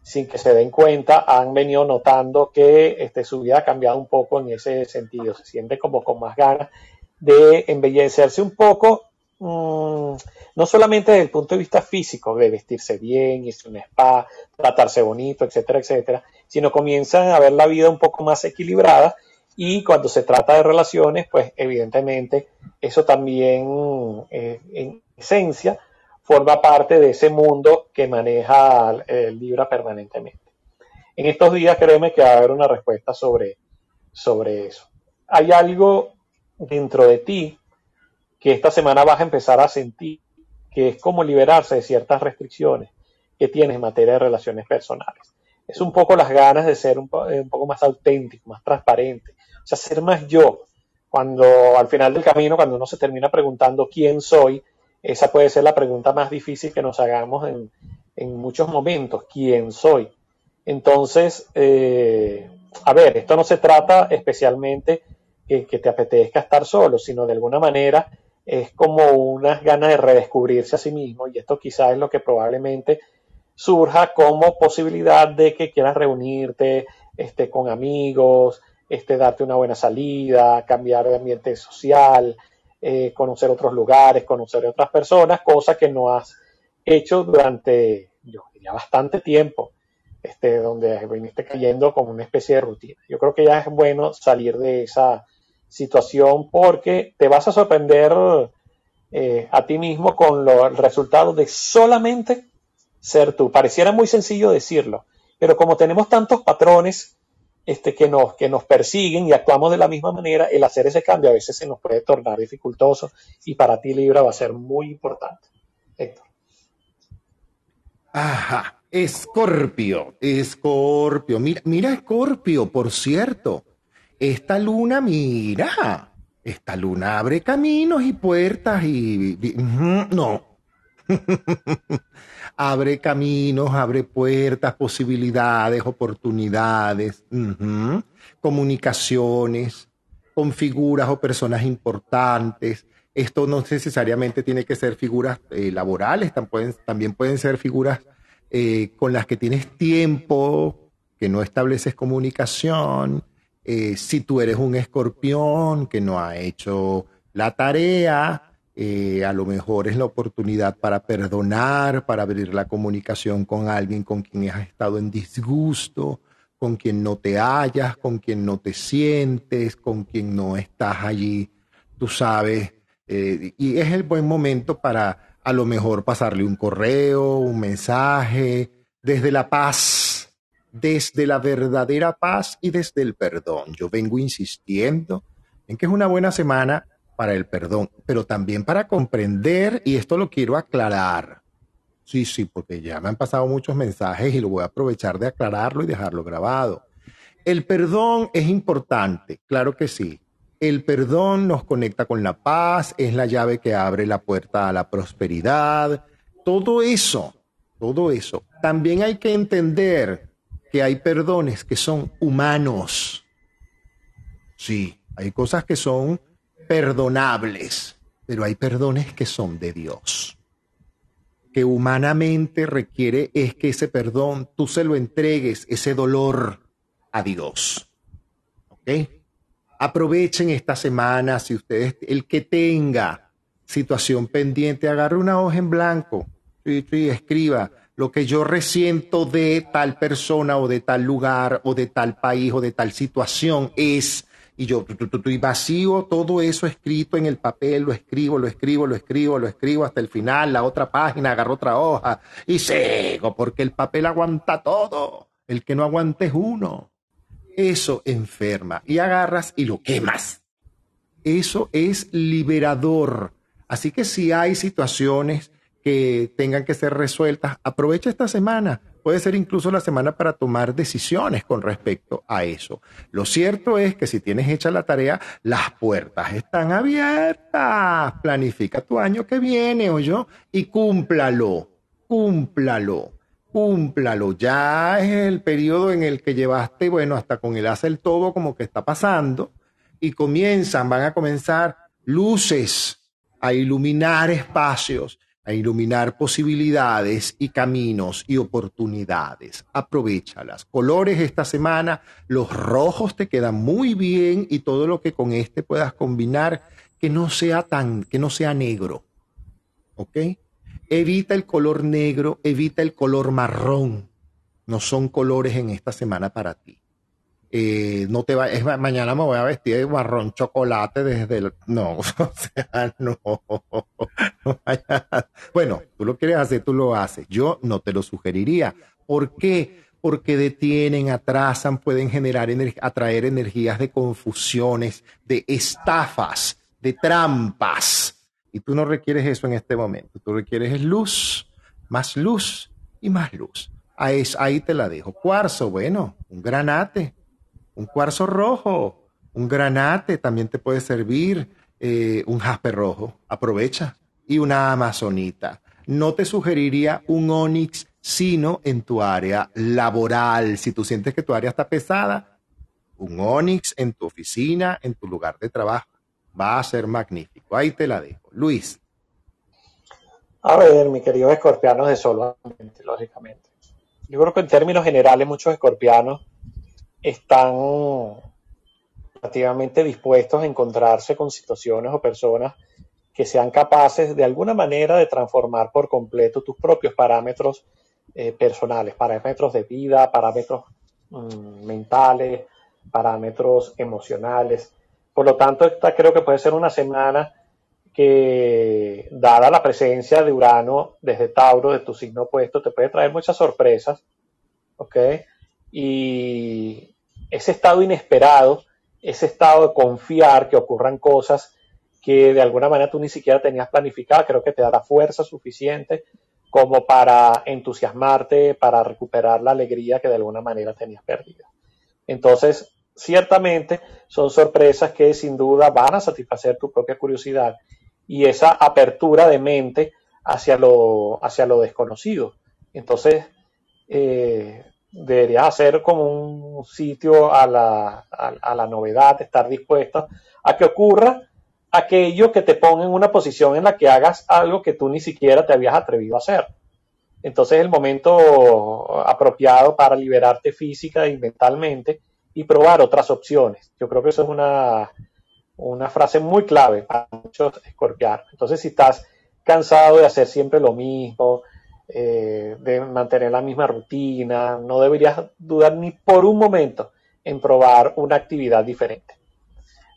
sin que se den cuenta han venido notando que este, su vida ha cambiado un poco en ese sentido. Se siente como con más ganas de embellecerse un poco, mmm, no solamente desde el punto de vista físico, de vestirse bien, irse a un spa, tratarse bonito, etcétera, etcétera, sino comienzan a ver la vida un poco más equilibrada y cuando se trata de relaciones, pues evidentemente eso también eh, en esencia forma parte de ese mundo que maneja el Libra permanentemente. En estos días créeme que va a haber una respuesta sobre, sobre eso. Hay algo dentro de ti que esta semana vas a empezar a sentir, que es como liberarse de ciertas restricciones que tienes en materia de relaciones personales. Es un poco las ganas de ser un, po un poco más auténtico, más transparente, o sea, ser más yo. Cuando al final del camino, cuando uno se termina preguntando quién soy, esa puede ser la pregunta más difícil que nos hagamos en, en muchos momentos, ¿quién soy? Entonces, eh, a ver, esto no se trata especialmente que, que, te apetezca estar solo, sino de alguna manera es como unas ganas de redescubrirse a sí mismo y esto quizás es lo que probablemente surja como posibilidad de que quieras reunirte este, con amigos, este, darte una buena salida, cambiar de ambiente social, eh, conocer otros lugares, conocer otras personas, cosa que no has hecho durante, yo diría, bastante tiempo, este, donde viniste cayendo como una especie de rutina. Yo creo que ya es bueno salir de esa situación porque te vas a sorprender eh, a ti mismo con lo, el resultado de solamente ser tú. Pareciera muy sencillo decirlo, pero como tenemos tantos patrones este, que, nos, que nos persiguen y actuamos de la misma manera, el hacer ese cambio a veces se nos puede tornar dificultoso y para ti Libra va a ser muy importante. Héctor. Ajá, Escorpio, Escorpio, mira, mira Escorpio, por cierto, esta luna, mira, esta luna abre caminos y puertas y, no, abre caminos, abre puertas, posibilidades, oportunidades, comunicaciones con figuras o personas importantes. Esto no necesariamente tiene que ser figuras eh, laborales, también, también, pueden ser figuras eh, con las que tienes tiempo, que no estableces comunicación. Eh, si tú eres un escorpión que no ha hecho la tarea, eh, a lo mejor es la oportunidad para perdonar, para abrir la comunicación con alguien con quien has estado en disgusto, con quien no te hallas, con quien no te sientes, con quien no estás allí, tú sabes. Eh, y es el buen momento para a lo mejor pasarle un correo, un mensaje, desde la paz, desde la verdadera paz y desde el perdón. Yo vengo insistiendo en que es una buena semana para el perdón, pero también para comprender, y esto lo quiero aclarar. Sí, sí, porque ya me han pasado muchos mensajes y lo voy a aprovechar de aclararlo y dejarlo grabado. El perdón es importante, claro que sí. El perdón nos conecta con la paz, es la llave que abre la puerta a la prosperidad. Todo eso, todo eso. También hay que entender que hay perdones que son humanos. Sí, hay cosas que son perdonables, pero hay perdones que son de Dios. Que humanamente requiere es que ese perdón tú se lo entregues, ese dolor a Dios. ¿Ok? Aprovechen esta semana, si ustedes, el que tenga situación pendiente, agarre una hoja en blanco y, y escriba lo que yo resiento de tal persona o de tal lugar o de tal país o de tal situación es y yo vacío todo eso escrito en el papel, lo escribo, lo escribo, lo escribo, lo escribo hasta el final, la otra página, agarro otra hoja y sigo, porque el papel aguanta todo, el que no aguante es uno. Eso enferma y agarras y lo quemas. Eso es liberador. Así que si hay situaciones que tengan que ser resueltas. Aprovecha esta semana. Puede ser incluso la semana para tomar decisiones con respecto a eso. Lo cierto es que si tienes hecha la tarea, las puertas están abiertas. Planifica tu año que viene, yo, y cúmplalo, cúmplalo, cúmplalo. Ya es el periodo en el que llevaste, bueno, hasta con el hace el todo como que está pasando, y comienzan, van a comenzar luces a iluminar espacios a iluminar posibilidades y caminos y oportunidades. Aprovechalas. Colores esta semana, los rojos te quedan muy bien y todo lo que con este puedas combinar que no sea tan, que no sea negro. ¿Ok? Evita el color negro, evita el color marrón. No son colores en esta semana para ti. Eh, no te va, mañana me voy a vestir de marrón chocolate desde el, no, o sea, no, bueno, tú lo quieres hacer, tú lo haces, yo no te lo sugeriría, ¿por qué? Porque detienen, atrasan, pueden generar, atraer energías de confusiones, de estafas, de trampas, y tú no requieres eso en este momento, tú requieres luz, más luz y más luz. Ahí te la dejo. Cuarzo, bueno, un granate, un cuarzo rojo, un granate también te puede servir, eh, un jaspe rojo, aprovecha, y una amazonita. No te sugeriría un onix, sino en tu área laboral. Si tú sientes que tu área está pesada, un onix en tu oficina, en tu lugar de trabajo, va a ser magnífico. Ahí te la dejo. Luis. A ver, mi querido escorpiano de solo, lógicamente. Yo creo que en términos generales muchos escorpianos están relativamente dispuestos a encontrarse con situaciones o personas que sean capaces de alguna manera de transformar por completo tus propios parámetros eh, personales, parámetros de vida, parámetros mm, mentales, parámetros emocionales. Por lo tanto, esta creo que puede ser una semana que, dada la presencia de Urano desde Tauro, de tu signo opuesto, te puede traer muchas sorpresas, ¿ok? Y ese estado inesperado, ese estado de confiar que ocurran cosas que de alguna manera tú ni siquiera tenías planificada, creo que te dará fuerza suficiente como para entusiasmarte, para recuperar la alegría que de alguna manera tenías perdida. Entonces, ciertamente son sorpresas que sin duda van a satisfacer tu propia curiosidad y esa apertura de mente hacia lo, hacia lo desconocido. Entonces, eh, deberías hacer como un sitio a la, a, la novedad, estar dispuesta a que ocurra aquello que te ponga en una posición en la que hagas algo que tú ni siquiera te habías atrevido a hacer. Entonces es el momento apropiado para liberarte física y mentalmente y probar otras opciones. Yo creo que eso es una, una frase muy clave para muchos escorpianos. Entonces si estás cansado de hacer siempre lo mismo, eh, de mantener la misma rutina, no deberías dudar ni por un momento en probar una actividad diferente.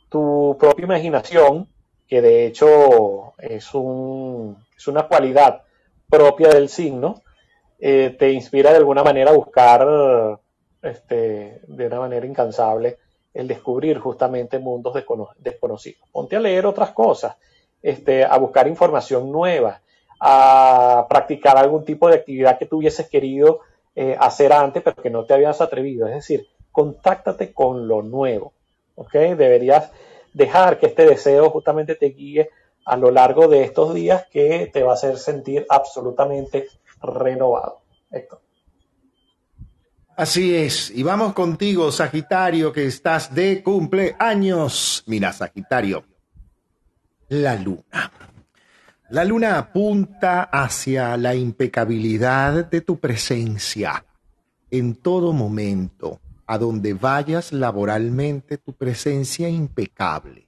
Tu propia imaginación, que de hecho es, un, es una cualidad propia del signo, eh, te inspira de alguna manera a buscar este, de una manera incansable el descubrir justamente mundos desconocidos. Ponte a leer otras cosas, este, a buscar información nueva, a practicar algún tipo de actividad que tú hubieses querido eh, hacer antes, pero que no te habías atrevido. Es decir, contáctate con lo nuevo. ¿ok? Deberías dejar que este deseo justamente te guíe a lo largo de estos días que te va a hacer sentir absolutamente renovado. Héctor. Así es, y vamos contigo, Sagitario, que estás de cumpleaños. Mira, Sagitario, la luna. La luna apunta hacia la impecabilidad de tu presencia en todo momento, a donde vayas laboralmente, tu presencia impecable,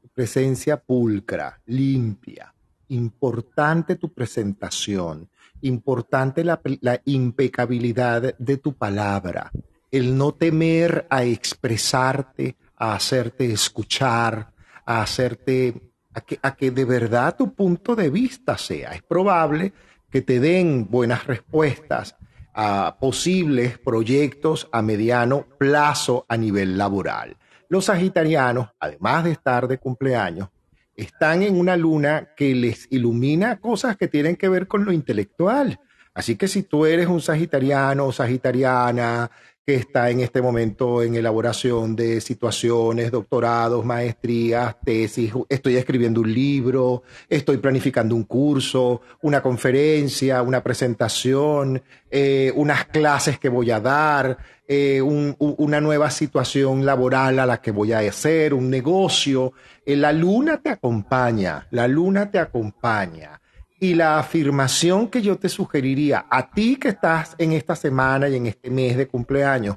tu presencia pulcra, limpia, importante tu presentación, importante la, la impecabilidad de tu palabra, el no temer a expresarte, a hacerte escuchar, a hacerte a que, de verdad tu punto de vista sea. Es probable que te den buenas respuestas a posibles proyectos a mediano plazo a nivel laboral. Los sagitarianos, además de estar de cumpleaños, están en una luna que les ilumina cosas que tienen que ver con lo intelectual. Así que si tú eres un sagitariano o sagitariana que está en este momento en elaboración de situaciones, doctorados, maestrías, tesis, estoy escribiendo un libro, estoy planificando un curso, una conferencia, una presentación, eh, unas clases que voy a dar, eh, una nueva situación laboral a la que voy a hacer, un negocio. Eh, la luna te acompaña, la luna te acompaña. Y la afirmación que yo te sugeriría a ti que estás en esta semana y en este mes de cumpleaños,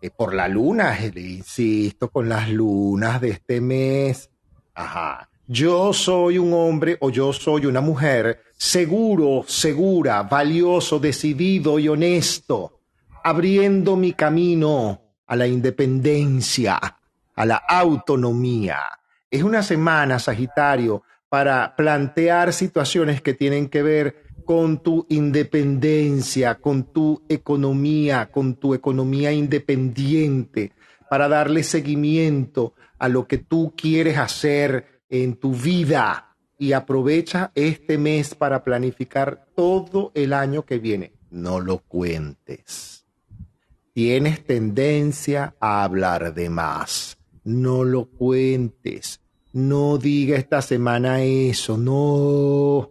eh, por la luna, le insisto, con las lunas de este mes, ajá, yo soy un hombre o yo soy una mujer seguro, segura, valioso, decidido y honesto, abriendo mi camino a la independencia, a la autonomía. Es una semana, Sagitario, para plantear situaciones que tienen que ver con tu independencia, con tu economía, con tu economía independiente, para darle seguimiento a lo que tú quieres hacer en tu vida. Y aprovecha este mes para planificar todo el año que viene. No lo cuentes. Tienes tendencia a hablar de más. No lo cuentes no diga esta semana eso, no.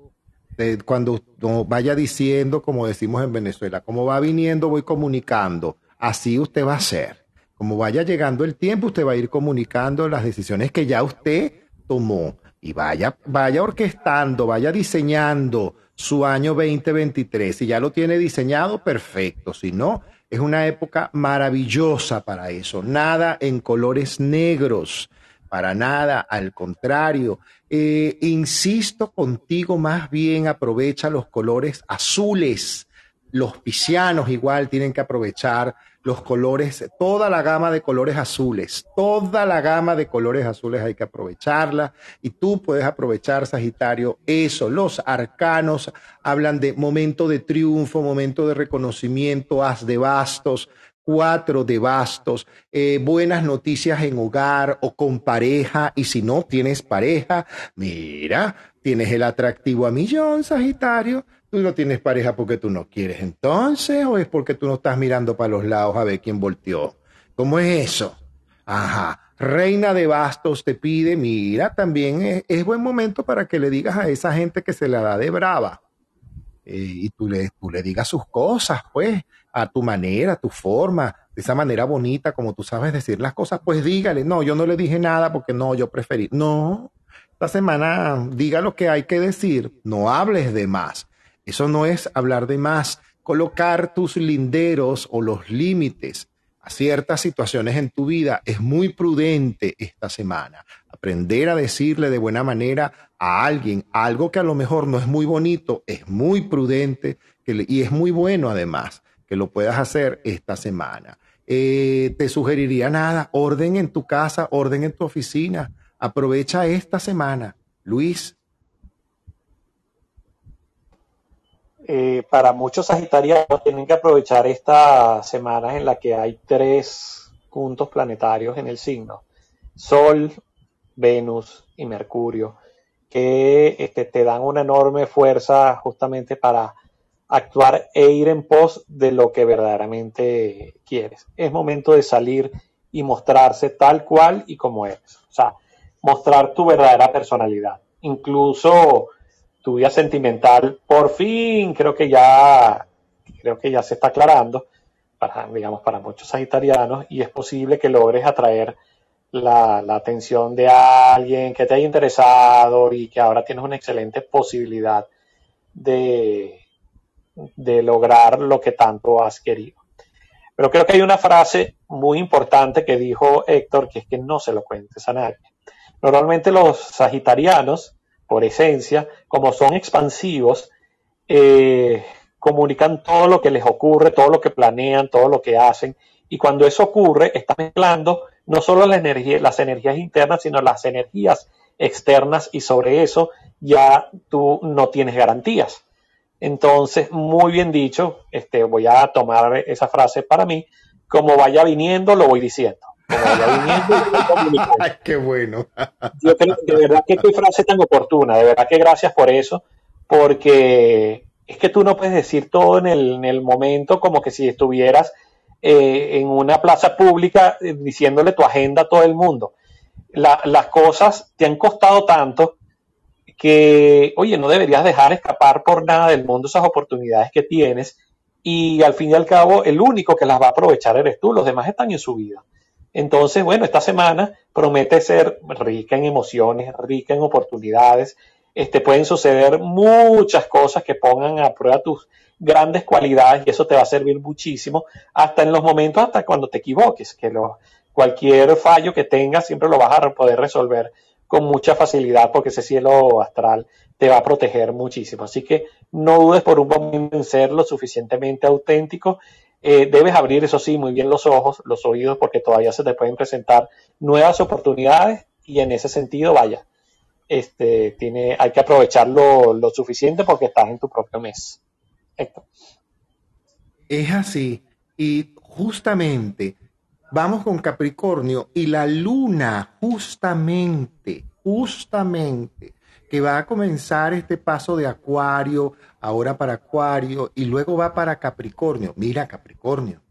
Eh, cuando vaya diciendo, como decimos en Venezuela, como va viniendo, voy comunicando. Así usted va a hacer. Como vaya llegando el tiempo, usted va a ir comunicando las decisiones que ya usted tomó. Y vaya, vaya orquestando, vaya diseñando su año 2023. Si ya lo tiene diseñado, perfecto. Si no, es una época maravillosa para eso. Nada en colores negros para nada, al contrario. Eh, insisto contigo, más bien aprovecha los colores azules. Los piscianos igual tienen que aprovechar los colores, toda la gama de colores azules, toda la gama de colores azules hay que aprovecharla y tú puedes aprovechar, Sagitario, eso. Los arcanos hablan de momento de triunfo, momento de reconocimiento, haz de bastos, cuatro de bastos, eh, buenas noticias en hogar o con pareja, y si no tienes pareja, mira, tienes el atractivo a millón, Sagitario. Tú no tienes pareja porque tú no quieres entonces, o es porque tú no estás mirando para los lados a ver quién volteó. ¿Cómo es eso? Ajá. Reina de Bastos te pide, mira, también es, buen momento para que le digas a esa gente que se la da de brava. Eh, y tú le, tú le digas sus cosas, pues a tu manera, a tu forma, de esa manera bonita como tú sabes decir las cosas, pues dígale, no, yo no le dije nada porque no, yo preferí. No, esta semana diga lo que hay que decir, no hables de más. Eso no es hablar de más, colocar tus linderos o los límites a ciertas situaciones en tu vida es muy prudente esta semana. Aprender a decirle de buena manera a alguien algo que a lo mejor no es muy bonito, es muy prudente y es muy bueno además que lo puedas hacer esta semana. Eh, te sugeriría nada, orden en tu casa, orden en tu oficina. Aprovecha esta semana. Luis. Eh, para muchos sagitarianos tienen que aprovechar estas semanas en la que hay tres puntos planetarios en el signo. Sol, Venus y Mercurio, que este, te dan una enorme fuerza justamente para actuar e ir en pos de lo que verdaderamente quieres. Es momento de salir y mostrarse tal cual y como eres. O sea, mostrar tu verdadera personalidad. Incluso tu vida sentimental, por fin, creo que ya, creo que ya se está aclarando, para, digamos, para muchos sagitarianos, y es posible que logres atraer la, la atención de alguien que te haya interesado y que ahora tienes una excelente posibilidad de, de lograr lo que tanto has querido. Pero creo que hay una frase muy importante que dijo Héctor, que es que no se lo cuentes a nadie. Normalmente los sagitarianos, por esencia, como son expansivos, eh, comunican todo lo que les ocurre, todo lo que planean, todo lo que hacen, y cuando eso ocurre, está mezclando no solo la energía, las energías internas, sino las energías externas, y sobre eso ya tú no tienes garantías. Entonces, muy bien dicho, este, voy a tomar esa frase para mí. Como vaya viniendo, lo voy diciendo. Ay, qué bueno. Yo creo, de verdad que qué frase tan oportuna, de verdad que gracias por eso, porque es que tú no puedes decir todo en el, en el momento como que si estuvieras eh, en una plaza pública eh, diciéndole tu agenda a todo el mundo. La- las cosas te han costado tanto que, oye, no deberías dejar escapar por nada del mundo esas oportunidades que tienes y al fin y al cabo el único que las va a aprovechar eres tú, los demás están en su vida. Entonces, bueno, esta semana promete ser rica en emociones, rica en oportunidades. Este, pueden suceder muchas cosas que pongan a prueba tus grandes cualidades y eso te va a servir muchísimo hasta en los momentos, hasta cuando te equivoques, que lo, cualquier fallo que tengas siempre lo vas a poder resolver con mucha facilidad porque ese cielo astral te va a proteger muchísimo. Así que no dudes por un momento en ser lo suficientemente auténtico. Eh, debes abrir, eso sí, muy bien los ojos, los oídos, porque todavía se te pueden presentar nuevas oportunidades y en ese sentido, vaya, este, tiene, hay que aprovecharlo lo suficiente porque estás en tu propio mes. Héctor. Es así. Y justamente vamos con Capricornio y la luna justamente, justamente, que va a comenzar este paso de Acuario, ahora para Acuario y luego va para Capricornio. Mira, Capricornio,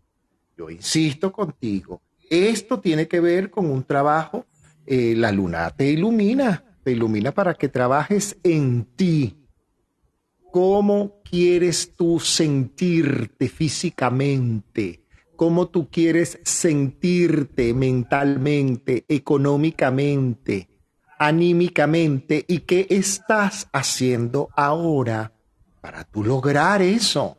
yo insisto contigo, esto tiene que ver con un trabajo, eh, la luna te ilumina, te ilumina para que trabajes en ti. ¿Cómo quieres tú sentirte físicamente? ¿Cómo tú quieres sentirte mentalmente, económicamente, anímicamente? ¿Y qué estás haciendo ahora para tú lograr eso?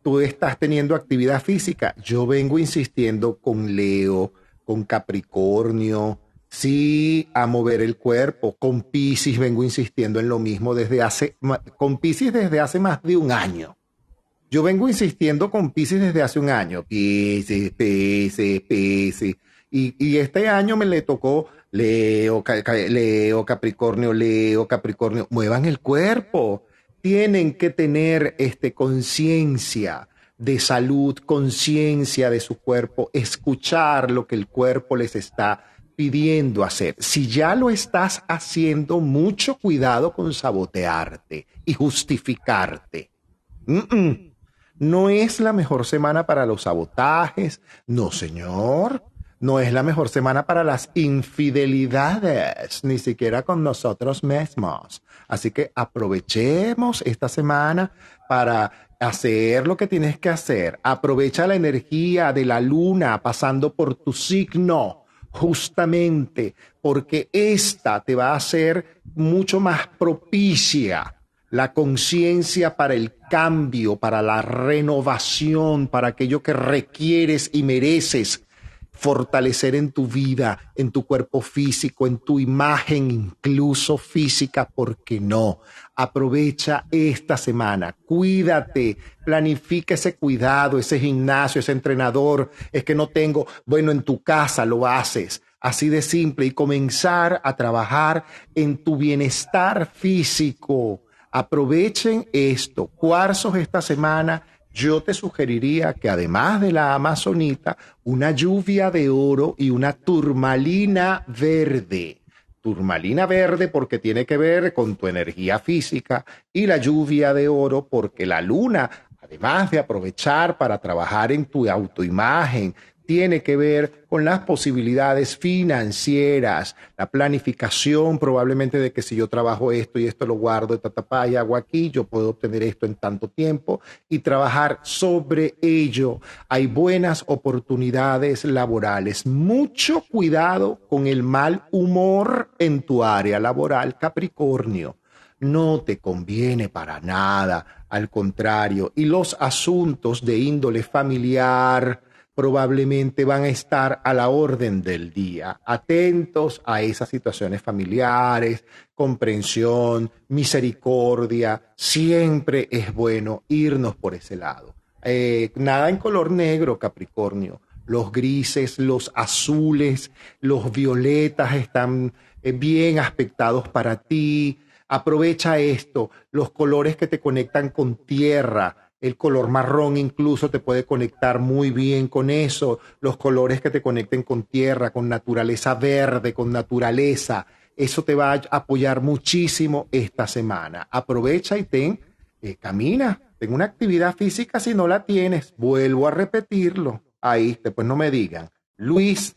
Tú estás teniendo actividad física. Yo vengo insistiendo con Leo, con Capricornio, Sí, a mover el cuerpo. Con Pisces vengo insistiendo en lo mismo desde hace, con desde hace más de un año. Yo vengo insistiendo con Pisces desde hace un año. Pisces, Pisces, Pisces. Y, este año me le tocó Leo, Leo, Capricornio, Leo, Capricornio. Muevan el cuerpo. Tienen que tener este, conciencia de salud, conciencia de su cuerpo, escuchar lo que el cuerpo les está pidiendo hacer. Si ya lo estás haciendo, mucho cuidado con sabotearte y justificarte. No es la mejor semana para los sabotajes. No, señor. No es la mejor semana para las infidelidades, ni siquiera con nosotros mismos. Así que aprovechemos esta semana para hacer lo que tienes que hacer. Aprovecha la energía de la luna pasando por tu signo, justamente porque esta te va a hacer mucho más propicia la conciencia para el cambio, para la renovación, para aquello que requieres y mereces fortalecer en tu vida, en tu cuerpo físico, en tu imagen incluso física, ¿por qué no? Aprovecha esta semana, cuídate, planifica ese cuidado, ese gimnasio, ese entrenador, es que no tengo, bueno, en tu casa lo haces, así de simple, y comenzar a trabajar en tu bienestar físico. Aprovechen esto, cuarzos esta semana yo te sugeriría que además de la amazonita, una lluvia de oro y una turmalina verde. Turmalina verde porque tiene que ver con tu energía física y la lluvia de oro porque la luna, además de aprovechar para trabajar en tu autoimagen, tiene que ver con las posibilidades financieras, la planificación probablemente de que si yo trabajo esto y esto lo guardo de tatapá y hago aquí, yo puedo obtener esto en tanto tiempo y trabajar sobre ello. Hay buenas oportunidades laborales. Mucho cuidado con el mal humor en tu área laboral, Capricornio no te conviene para nada, al contrario, y los asuntos de índole familiar probablemente van a estar a la orden del día, atentos a esas situaciones familiares, comprensión, misericordia, siempre es bueno irnos por ese lado. Eh, nada en color negro, Capricornio. Los grises, los azules, los violetas están eh, bien aspectados para ti. Aprovecha esto, los colores que te conectan con tierra, El color marrón incluso te puede conectar muy bien con eso. Los colores que te conecten con tierra, con naturaleza verde, con naturaleza. Eso te va a apoyar muchísimo esta semana. Aprovecha y ten, eh, camina, ten una actividad física si no la tienes. Vuelvo a repetirlo. Ahí, después no me digan. Luis.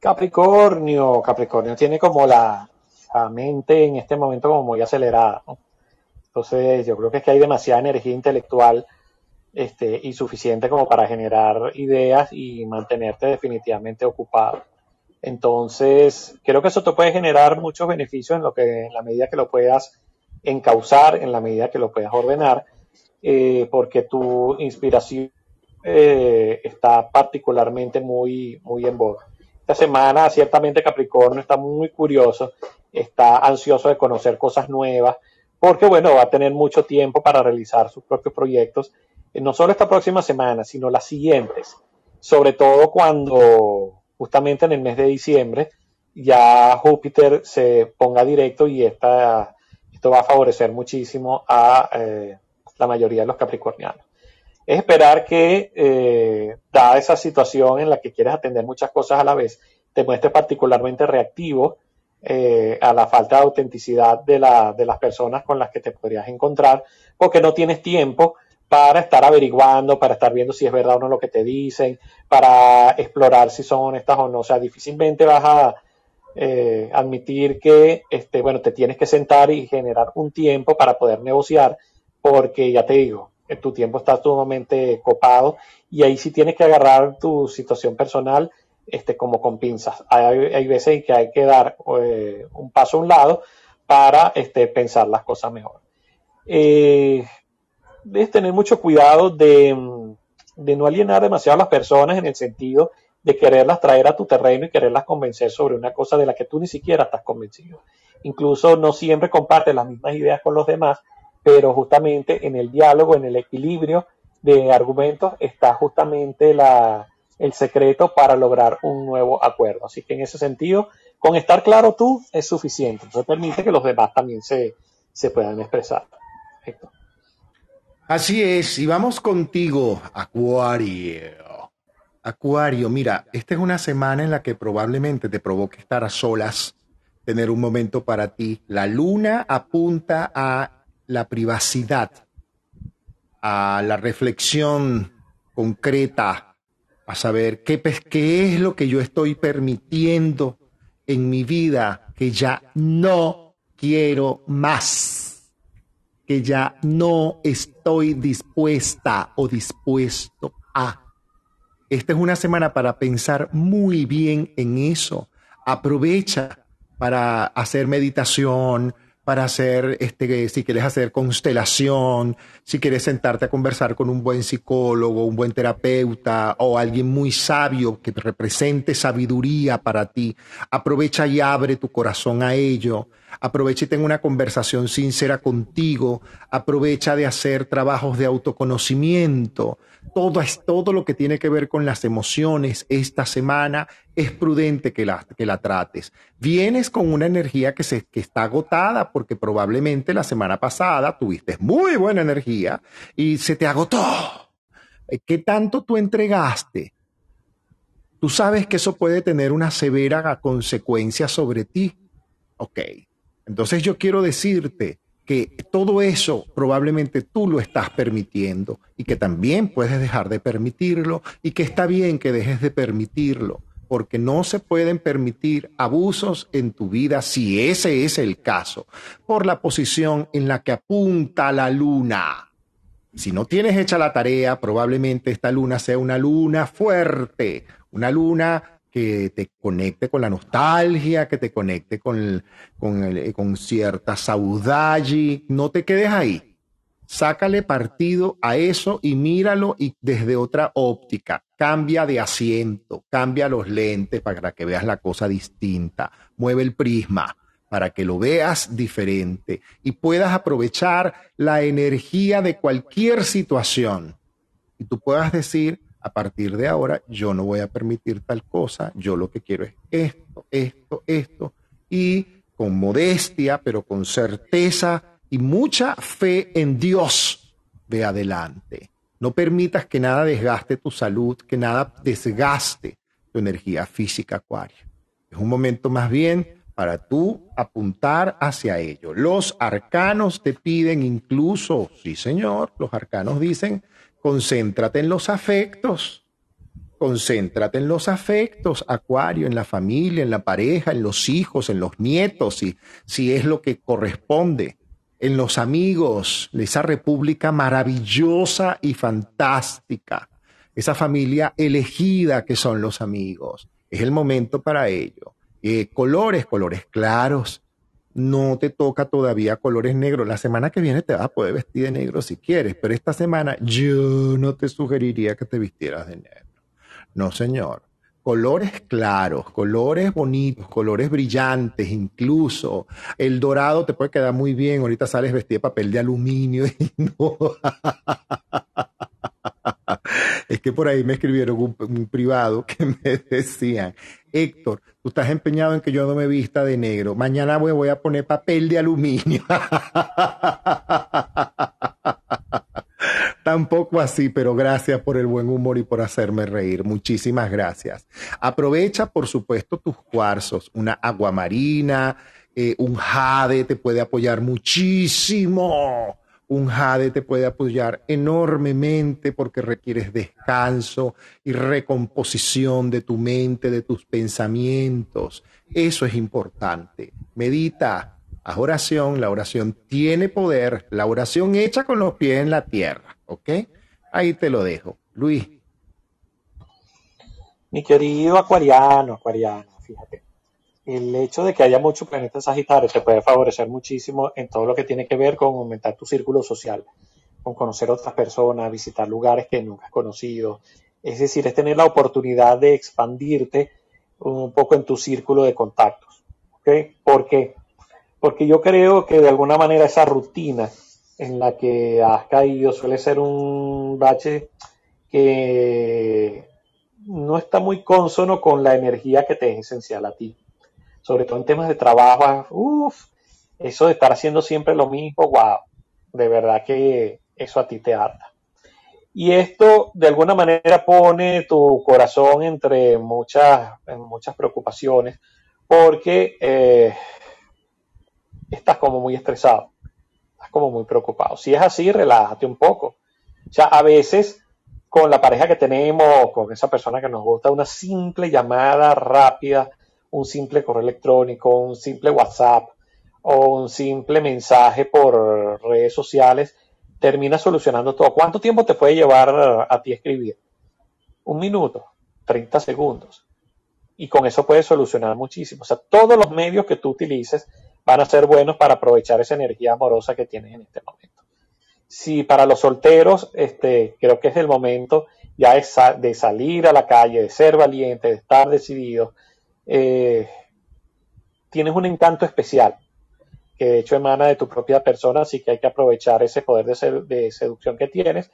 Capricornio, Capricornio tiene como la, la mente en este momento como muy acelerada. ¿no? Entonces, yo creo que es que hay demasiada energía intelectual este, y suficiente como para generar ideas y mantenerte definitivamente ocupado. Entonces, creo que eso te puede generar muchos beneficios en lo que, en la medida que lo puedas encauzar, en la medida que lo puedas ordenar, eh, porque tu inspiración eh, está particularmente muy, muy en boga. Esta semana, ciertamente Capricornio está muy curioso, está ansioso de conocer cosas nuevas, porque bueno, va a tener mucho tiempo para realizar sus propios proyectos, eh, no solo esta próxima semana, sino las siguientes, sobre todo cuando justamente en el mes de diciembre ya Júpiter se ponga directo y esta, esto va a favorecer muchísimo a eh, la mayoría de los capricornianos. Es esperar que, eh, dada esa situación en la que quieres atender muchas cosas a la vez, te muestres particularmente reactivo eh, a la falta de autenticidad de, la, de las personas con las que te podrías encontrar, porque no tienes tiempo para estar averiguando, para estar viendo si es verdad o no lo que te dicen, para explorar si son honestas o no. O sea, difícilmente vas a eh, admitir que, este, bueno, te tienes que sentar y generar un tiempo para poder negociar, porque ya te digo, eh, tu tiempo está sumamente copado y ahí sí tienes que agarrar tu situación personal este, como con pinzas. Hay, hay veces que hay que dar eh, un paso a un lado para este, pensar las cosas mejor. Eh, debes tener mucho cuidado de, de, no alienar demasiado a las personas en el sentido de quererlas traer a tu terreno y quererlas convencer sobre una cosa de la que tú ni siquiera estás convencido. Incluso no siempre compartes las mismas ideas con los demás, pero justamente en el diálogo, en el equilibrio de argumentos está justamente la, el secreto para lograr un nuevo acuerdo. Así que en ese sentido, con estar claro tú es suficiente. Eso permite que los demás también se, se puedan expresar. Perfecto. Así es, y vamos contigo, Acuario. Acuario, mira, esta es una semana en la que probablemente te provoque estar a solas, tener un momento para ti. La luna apunta a la privacidad, a la reflexión concreta, a saber qué, es lo que yo estoy permitiendo en mi vida que ya no quiero más, que ya no estoy dispuesta o dispuesto a. Esta es una semana para pensar muy bien en eso. Aprovecha para hacer meditación, para hacer, este, si quieres hacer constelación, si quieres sentarte a conversar con un buen psicólogo, un buen terapeuta o alguien muy sabio que represente sabiduría para ti, aprovecha y abre tu corazón a ello. Aprovecha y tenga una conversación sincera contigo. Aprovecha de hacer trabajos de autoconocimiento. Todo es todo lo que tiene que ver con las emociones esta semana. Es prudente que la, que la trates. Vienes con una energía que, se, que está agotada porque probablemente la semana pasada tuviste muy buena energía y se te agotó. ¿Qué tanto tú entregaste? Tú sabes que eso puede tener una severa consecuencia sobre ti. Ok, entonces yo quiero decirte que todo eso probablemente tú lo estás permitiendo y que también puedes dejar de permitirlo y que está bien que dejes de permitirlo porque no se pueden permitir abusos en tu vida si ese es el caso, por la posición en la que apunta la luna. Si no tienes hecha la tarea, probablemente esta luna sea una luna fuerte, una luna que te conecte con la nostalgia, que te conecte con, con, el, con cierta saudade. No te quedes ahí. Sácale partido a eso y míralo y desde otra óptica. Cambia de asiento, cambia los lentes para que veas la cosa distinta. Mueve el prisma para que lo veas diferente y puedas aprovechar la energía de cualquier situación. Y tú puedas decir, a partir de ahora yo no voy a permitir tal cosa, yo lo que quiero es esto, esto, esto, y con modestia, pero con certeza y mucha fe en Dios, ve adelante. No permitas que nada desgaste tu salud, que nada desgaste tu energía física, Acuario. Es un momento más bien para tú apuntar hacia ello. Los arcanos te piden incluso, sí señor, los arcanos dicen, concéntrate en los afectos, concéntrate en los afectos, Acuario, en la familia, en la pareja, en los hijos, en los nietos, si, si es lo que corresponde en los amigos, esa república maravillosa y fantástica, esa familia elegida que son los amigos. Es el momento para ello. Eh, colores, colores claros. No te toca todavía colores negros. La semana que viene te vas a poder vestir de negro si quieres, pero esta semana yo no te sugeriría que te vistieras de negro. No, señor colores claros, colores bonitos, colores brillantes, incluso el dorado te puede quedar muy bien. Ahorita sales vestido de papel de aluminio y no. Es que por ahí me escribieron un, privado que me decían, Héctor, tú estás empeñado en que yo no me vista de negro. Mañana me voy a poner papel de aluminio. Tampoco así, pero gracias por el buen humor y por hacerme reír. Muchísimas gracias. Aprovecha, por supuesto, tus cuarzos. Una aguamarina, eh, un jade te puede apoyar muchísimo. Un jade te puede apoyar enormemente porque requieres descanso y recomposición de tu mente, de tus pensamientos. Eso es importante. Medita, haz oración. La oración tiene poder. La oración hecha con los pies en la tierra. ¿Ok? Ahí te lo dejo. Luis. Mi querido acuariano, acuariano, fíjate. El hecho de que haya muchos planetas Sagitario te puede favorecer muchísimo en todo lo que tiene que ver con aumentar tu círculo social, con conocer otras personas, visitar lugares que nunca has conocido. Es decir, es tener la oportunidad de expandirte un poco en tu círculo de contactos. ¿Por qué? Porque yo creo que de alguna manera esa rutina en la que has caído suele ser un bache que no está muy consono con la energía que te es esencial a ti. Sobre todo en temas de trabajo, uff, eso de estar haciendo siempre lo mismo, wow, de verdad que eso a ti te harta. Y esto de alguna manera pone tu corazón entre muchas, muchas preocupaciones porque eh, estás como muy estresado como muy preocupado. Si es así, relájate un poco. O sea, a veces con la pareja que tenemos, con esa persona que nos gusta, una simple llamada rápida, un simple correo electrónico, un simple WhatsApp o un simple mensaje por redes sociales, termina solucionando todo. ¿Cuánto tiempo te puede llevar a ti escribir? Un minuto, 30 segundos. Y con eso puedes solucionar muchísimo. O sea, todos los medios que tú utilices van a ser buenos para aprovechar esa energía amorosa que tienes en este momento. Si para los solteros, este, creo que es el momento ya de, salir a la calle, de ser valiente, de estar decidido, eh, tienes un encanto especial que de hecho emana de tu propia persona, así que hay que aprovechar ese poder de, seducción que tienes,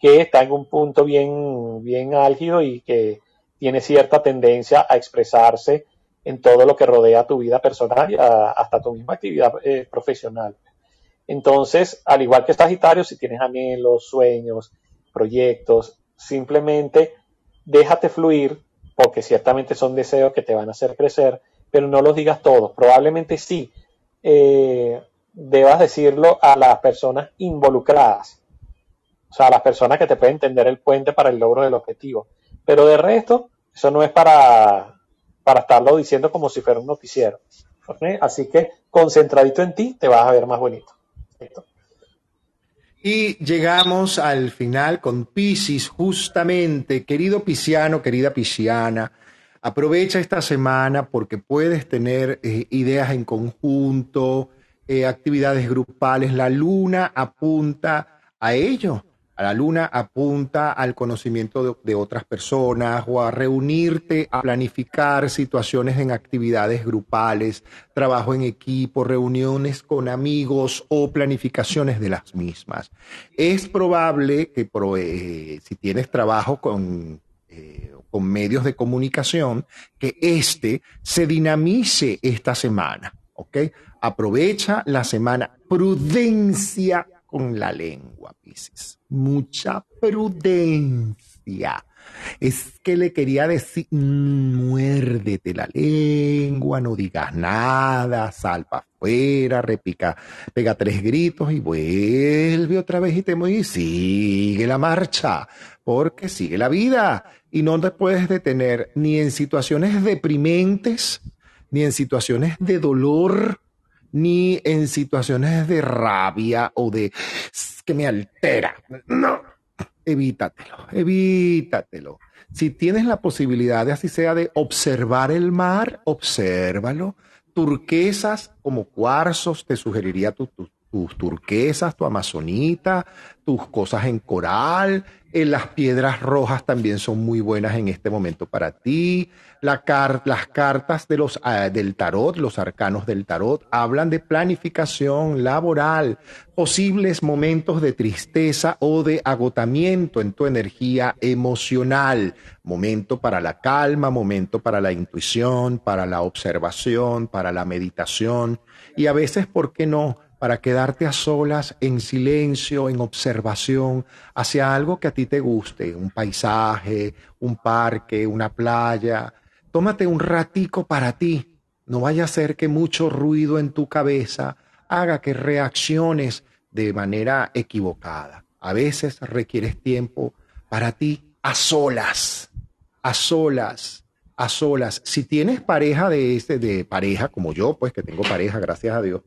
que está en un punto bien, bien álgido y que tiene cierta tendencia a expresarse en todo lo que rodea tu vida personal y hasta tu misma actividad eh, profesional. Entonces, al igual que Sagitario, si tienes anhelos, sueños, proyectos, simplemente déjate fluir, porque ciertamente son deseos que te van a hacer crecer, pero no los digas todos. Probablemente sí eh, debas decirlo a las personas involucradas, o sea, a las personas que te pueden entender el puente para el logro del objetivo. Pero de resto, eso no es para para estarlo diciendo como si fuera un noticiero. Así que concentradito en ti, te vas a ver más bonito. Y llegamos al final con Piscis, justamente, querido pisciano, querida pisciana, aprovecha esta semana porque puedes tener eh, ideas en conjunto, eh, actividades grupales, la luna apunta a ello la luna apunta al conocimiento de, otras personas o a reunirte, a planificar situaciones en actividades grupales, trabajo en equipo, reuniones con amigos o planificaciones de las mismas. Es probable que eh, si tienes trabajo con, eh, con medios de comunicación, que este se dinamice esta semana. Aprovecha la semana. Prudencia con la lengua, Piscis. Mucha prudencia. Es que le quería decir, mm, muérdete la lengua, no digas nada, sal para afuera, repica, pega tres gritos y vuelve otra vez y te y sigue la marcha, porque sigue la vida y no te puedes detener ni en situaciones deprimentes, ni en situaciones de dolor, ni en situaciones de rabia o de que me altera. No, evítatelo, evítatelo. Si tienes la posibilidad de así sea de observar el mar, obsérvalo. Turquesas como cuarzos, te sugeriría tus turquesas, tu amazonita, tus cosas en coral, eh, las piedras rojas también son muy buenas en este momento para ti. las cartas de los, ah, del tarot, los arcanos del tarot, hablan de planificación laboral, posibles momentos de tristeza o de agotamiento en tu energía emocional, momento para la calma, momento para la intuición, para la observación, para la meditación y a veces, ¿por qué no? Para quedarte a solas en silencio, en observación hacia algo que a ti te guste, un paisaje, un parque, una playa. Tómate un ratico para ti. No vaya a ser que mucho ruido en tu cabeza haga que reacciones de manera equivocada. A veces requieres tiempo para ti a solas, a solas, a solas. Si tienes pareja de este, de pareja como yo, pues que tengo pareja, gracias a Dios,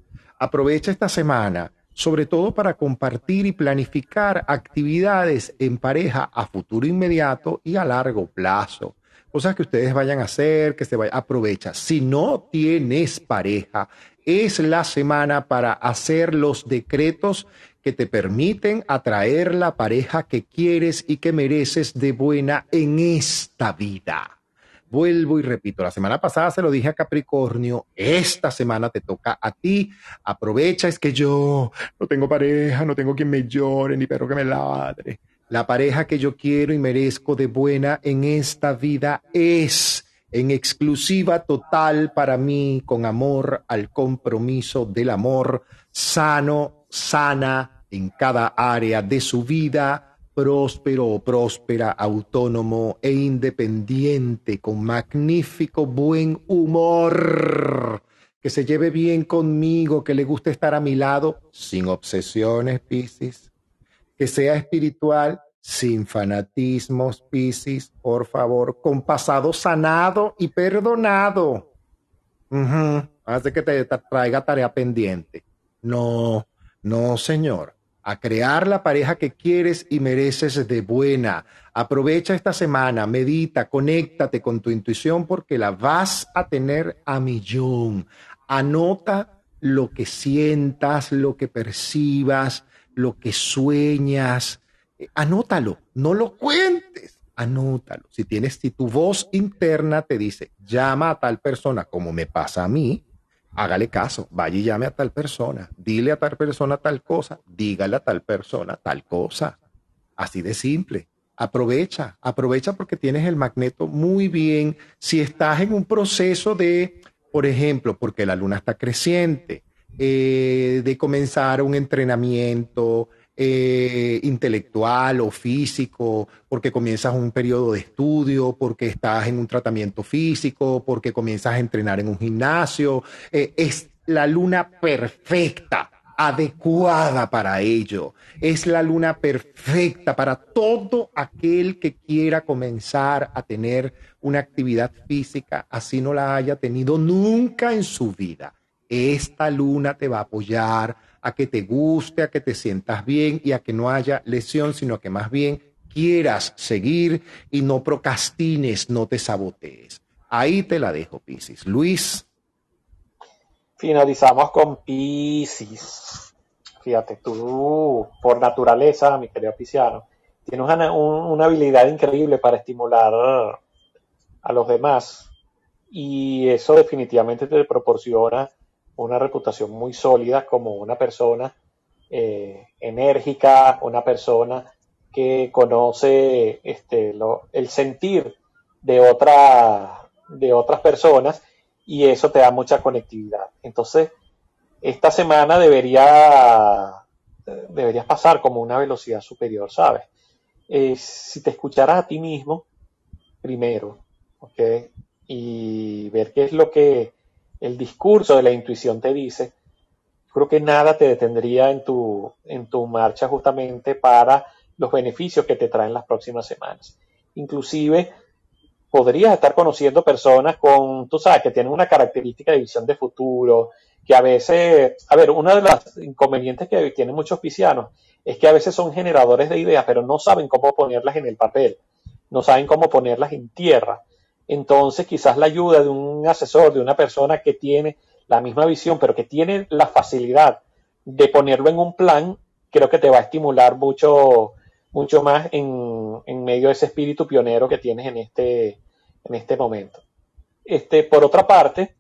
Aprovecha esta semana, sobre todo para compartir y planificar actividades en pareja a futuro inmediato y a largo plazo. Cosas que ustedes vayan a hacer, que se vaya, aprovecha. Si no tienes pareja, es la semana para hacer los decretos que te permiten atraer la pareja que quieres y que mereces de buena en esta vida. Vuelvo y repito, la semana pasada se lo dije a Capricornio, esta semana te toca a ti, aprovecha, es que yo no tengo pareja, no tengo quien me llore, ni perro que me ladre. La pareja que yo quiero y merezco de buena en esta vida es en exclusiva total para mí, con amor al compromiso del amor, sano, sana en cada área de su vida próspero o próspera, autónomo e independiente, con magnífico buen humor, que se lleve bien conmigo, que le guste estar a mi lado, sin obsesiones, Piscis, que sea espiritual, sin fanatismos, Piscis, por favor, con pasado sanado y perdonado. Hace que te traiga tarea pendiente. No, no, señor a crear la pareja que quieres y mereces de buena. Aprovecha esta semana, medita, conéctate con tu intuición porque la vas a tener a millón. Anota lo que sientas, lo que percibas, lo que sueñas. Eh, anótalo, no lo cuentes, anótalo. Si tienes, si tu voz interna te dice, llama a tal persona, como me pasa a mí, hágale caso, vaya y llame a tal persona, dile a tal persona tal cosa, dígale a tal persona tal cosa. Así de simple. Aprovecha, aprovecha porque tienes el magneto muy bien. Si estás en un proceso de, por ejemplo, porque la luna está creciente, eh, de comenzar un entrenamiento, eh, intelectual o físico, porque comienzas un periodo de estudio, porque estás en un tratamiento físico, porque comienzas a entrenar en un gimnasio. Eh, es la luna perfecta, adecuada para ello. Es la luna perfecta para todo aquel que quiera comenzar a tener una actividad física, así no la haya tenido nunca en su vida. Esta luna te va a apoyar a que te guste, a que te sientas bien y a que no haya lesión, sino que más bien quieras seguir y no procrastines, no te sabotees. Ahí te la dejo, Piscis. Luis. Finalizamos con Piscis. Fíjate, tú, por naturaleza, mi querido Pisciano, tienes una, una habilidad increíble para estimular a los demás y eso definitivamente te proporciona una reputación muy sólida como una persona eh, enérgica, una persona que conoce este, el sentir de, otra, de otras personas y eso te da mucha conectividad. Entonces, esta semana debería deberías pasar como una velocidad superior, ¿sabes? Eh, si te escucharas a ti mismo primero, ¿ok? Y ver qué es lo que el discurso de la intuición te dice, creo que nada te detendría en tu, en tu marcha justamente para los beneficios que te traen las próximas semanas. Inclusive podrías estar conociendo personas con, tú sabes, que tienen una característica de visión de futuro, que a veces, a ver, uno de los inconvenientes que tienen muchos piscianos es que a veces son generadores de ideas, pero no saben cómo ponerlas en el papel, no saben cómo ponerlas en tierra. Entonces, quizás la ayuda de un asesor, de una persona que tiene la misma visión, pero que tiene la facilidad de ponerlo en un plan, creo que te va a estimular mucho, mucho más en, en medio de ese espíritu pionero que tienes en este, en este momento. Este, por otra parte,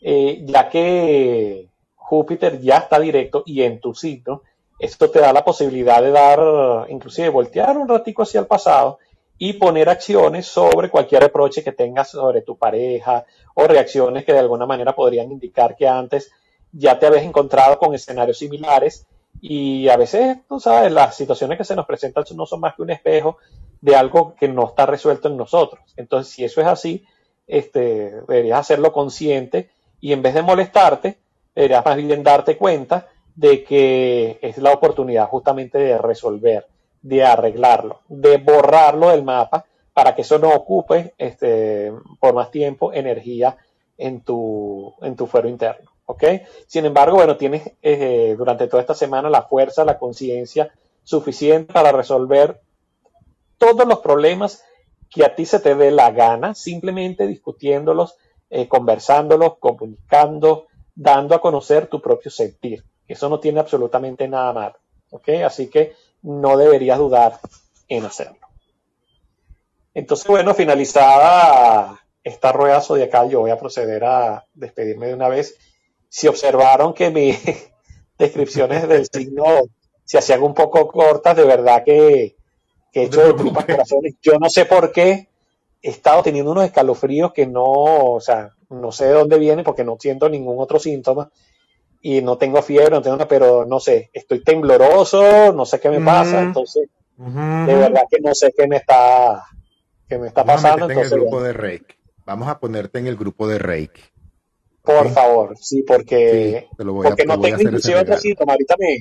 eh, ya que Júpiter ya está directo y en tu signo, esto te da la posibilidad de dar, inclusive voltear un ratico hacia el pasado y poner acciones sobre cualquier reproche que tengas sobre tu pareja o reacciones que de alguna manera podrían indicar que antes ya te habías encontrado con escenarios similares y a veces, tú sabes, las situaciones que se nos presentan no son más que un espejo de algo que no está resuelto en nosotros. Entonces, si eso es así, este, deberías hacerlo consciente y en vez de molestarte, deberías más bien darte cuenta de que es la oportunidad justamente de resolver, de arreglarlo, de borrarlo del mapa para que eso no ocupe este, por más tiempo energía en tu, en tu fuero interno. ¿ok? Sin embargo, bueno, tienes eh, durante toda esta semana la fuerza, la conciencia suficiente para resolver todos los problemas que a ti se te dé la gana, simplemente discutiéndolos, eh, conversándolos, comunicando, dando a conocer tu propio sentir. Eso no tiene absolutamente nada malo. ¿ok? Así que no deberías dudar en hacerlo. Entonces, bueno, finalizada esta rueda zodiacal, yo voy a proceder a despedirme de una vez. Si observaron que mis descripciones del signo se hacían un poco cortas, de verdad que que he hecho de tripas corazones. Yo no sé por qué he estado teniendo unos escalofríos que no, o sea, no sé de dónde vienen porque no siento ningún otro síntoma y no tengo fiebre, no tengo nada, pero no sé, estoy tembloroso, no sé qué me pasa, entonces de verdad que no sé qué me está, qué me está Vamos pasando. a Entonces, en el grupo de Reiki. Vamos a ponerte en el grupo de Reiki. por favor, sí, porque, Sí, te lo voy a- porque no tengo inclusive otro regalo. síntoma. Ahorita me,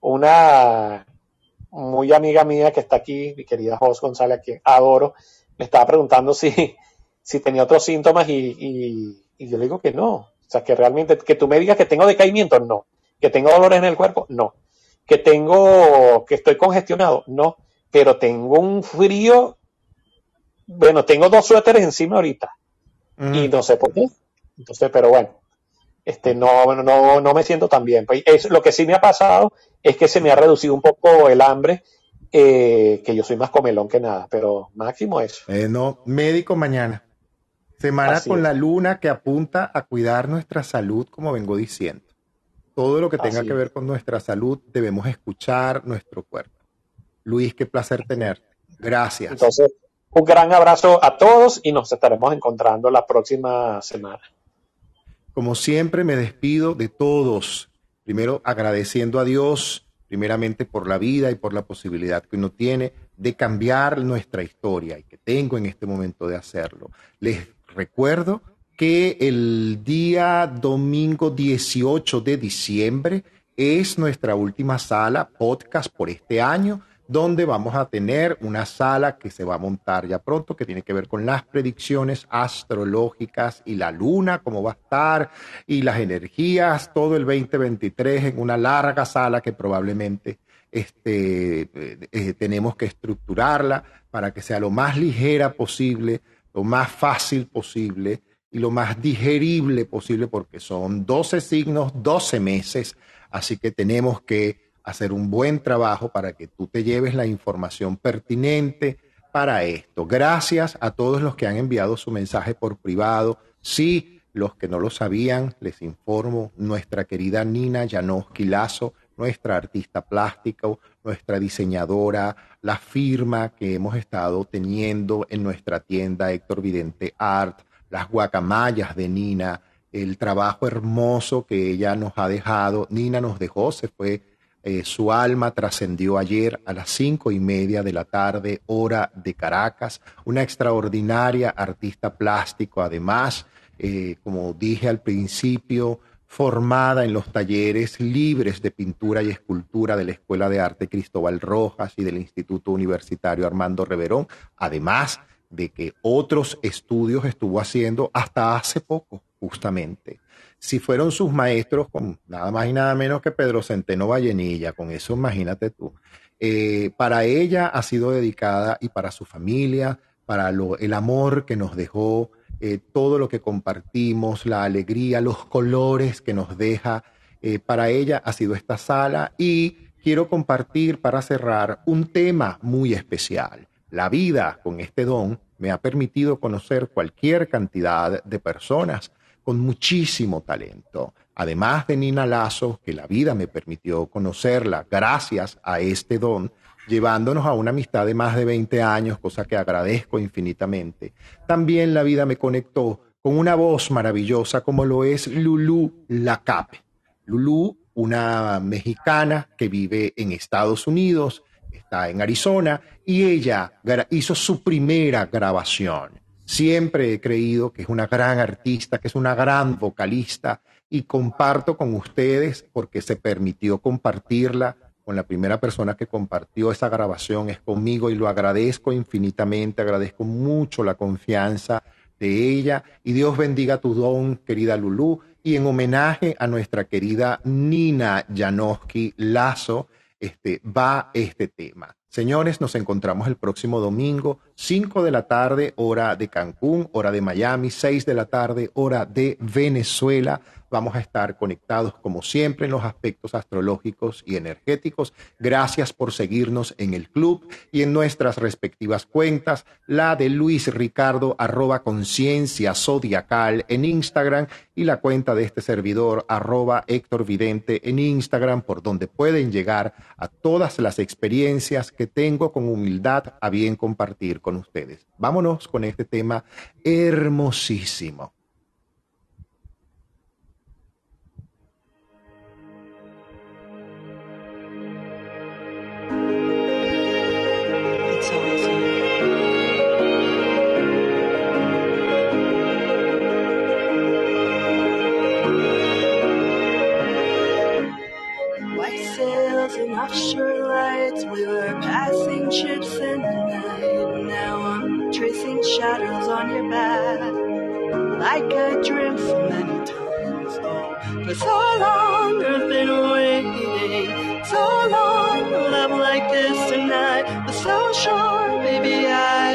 una muy amiga mía que está aquí, mi querida Jos González, a quien adoro, me estaba preguntando si, si tenía otros síntomas y, y- y yo le digo que no. O sea, que realmente, que tú me digas que tengo decaimiento, no. Que tengo dolores en el cuerpo, no. Que tengo, que estoy congestionado, no. Pero tengo un frío, bueno, tengo dos suéteres encima ahorita y no sé por qué. Entonces, pero bueno, este, no, no, no me siento tan bien. Pues, es, lo que sí me ha pasado es que se me ha reducido un poco el hambre, eh, que yo soy más comelón que nada, pero máximo eso. Eh, no, médico mañana. Semana Así con es. la luna que apunta a cuidar nuestra salud, como vengo diciendo. Todo lo que tenga Así que ver con nuestra salud, debemos escuchar nuestro cuerpo. Luis, qué placer tenerte. Gracias. Entonces, un gran abrazo a todos y nos estaremos encontrando la próxima semana. Como siempre, me despido de todos. Primero, agradeciendo a Dios, primeramente por la vida y por la posibilidad que uno tiene de cambiar nuestra historia y que tengo en este momento de hacerlo. Les recuerdo que el día domingo 18 de diciembre es nuestra última sala podcast por este año donde vamos a tener una sala que se va a montar ya pronto, que tiene que ver con las predicciones astrológicas y la luna, cómo va a estar, y las energías, todo el 2023 en una larga sala que probablemente este, eh, eh, tenemos que estructurarla para que sea lo más ligera posible, lo más fácil posible y lo más digerible posible, porque son 12 signos, 12 meses, así que tenemos que hacer un buen trabajo para que tú te lleves la información pertinente para esto. Gracias a todos los que han enviado su mensaje por privado. Sí, los que no lo sabían, les informo, nuestra querida Nina Janoski Lazo, nuestra artista plástico, nuestra diseñadora, la firma que hemos estado teniendo en nuestra tienda Héctor Vidente Art, las guacamayas de Nina, el trabajo hermoso que ella nos ha dejado. Nina nos dejó, se fue Eh, su alma trascendió ayer a las cinco y media de la tarde, hora de Caracas. Una extraordinaria artista plástico, además, eh, como dije al principio, formada en los talleres libres de pintura y escultura de la Escuela de Arte Cristóbal Rojas y del Instituto Universitario Armando Reverón, además de que otros estudios estuvo haciendo hasta hace poco, justamente. Si fueron sus maestros con nada más y nada menos que Pedro Centeno Vallenilla, con eso imagínate tú. Eh, para ella ha sido dedicada y para su familia, para lo, el amor que nos dejó, eh, todo lo que compartimos, la alegría, los colores que nos deja. Eh, para ella ha sido esta sala y quiero compartir para cerrar un tema muy especial. La vida con este don me ha permitido conocer cualquier cantidad de personas con muchísimo talento. Además de Nina Lazo, que la vida me permitió conocerla gracias a este don, llevándonos a una amistad de más de 20 años, cosa que agradezco infinitamente. También la vida me conectó con una voz maravillosa como lo es Lulú Lacape. Lulú, una mexicana que vive en Estados Unidos, está en Arizona, y ella hizo su primera grabación. Siempre he creído que es una gran artista, que es una gran vocalista, y comparto con ustedes porque se permitió compartirla con la primera persona que compartió esa grabación es conmigo y lo agradezco infinitamente, agradezco mucho la confianza de ella y Dios bendiga tu don, querida Lulú, y en homenaje a nuestra querida Nina Janowski Lazo, este, va este tema. Señores, nos encontramos el próximo domingo, 5 de la tarde, hora de Cancún, hora de Miami, 6 de la tarde, hora de Venezuela. Vamos a estar conectados como siempre en los aspectos astrológicos y energéticos. Gracias por seguirnos en el club y en nuestras respectivas cuentas, la de Luis Ricardo arroba conciencia zodiacal en Instagram y la cuenta de este servidor arroba Héctor Vidente en Instagram por donde pueden llegar a todas las experiencias que tengo con humildad a bien compartir con ustedes. Vámonos con este tema hermosísimo. ships shadows on your back. Like I dreamt so many times. Oh, for so long I've been waiting. So long, love like this tonight. Was so sure, baby, I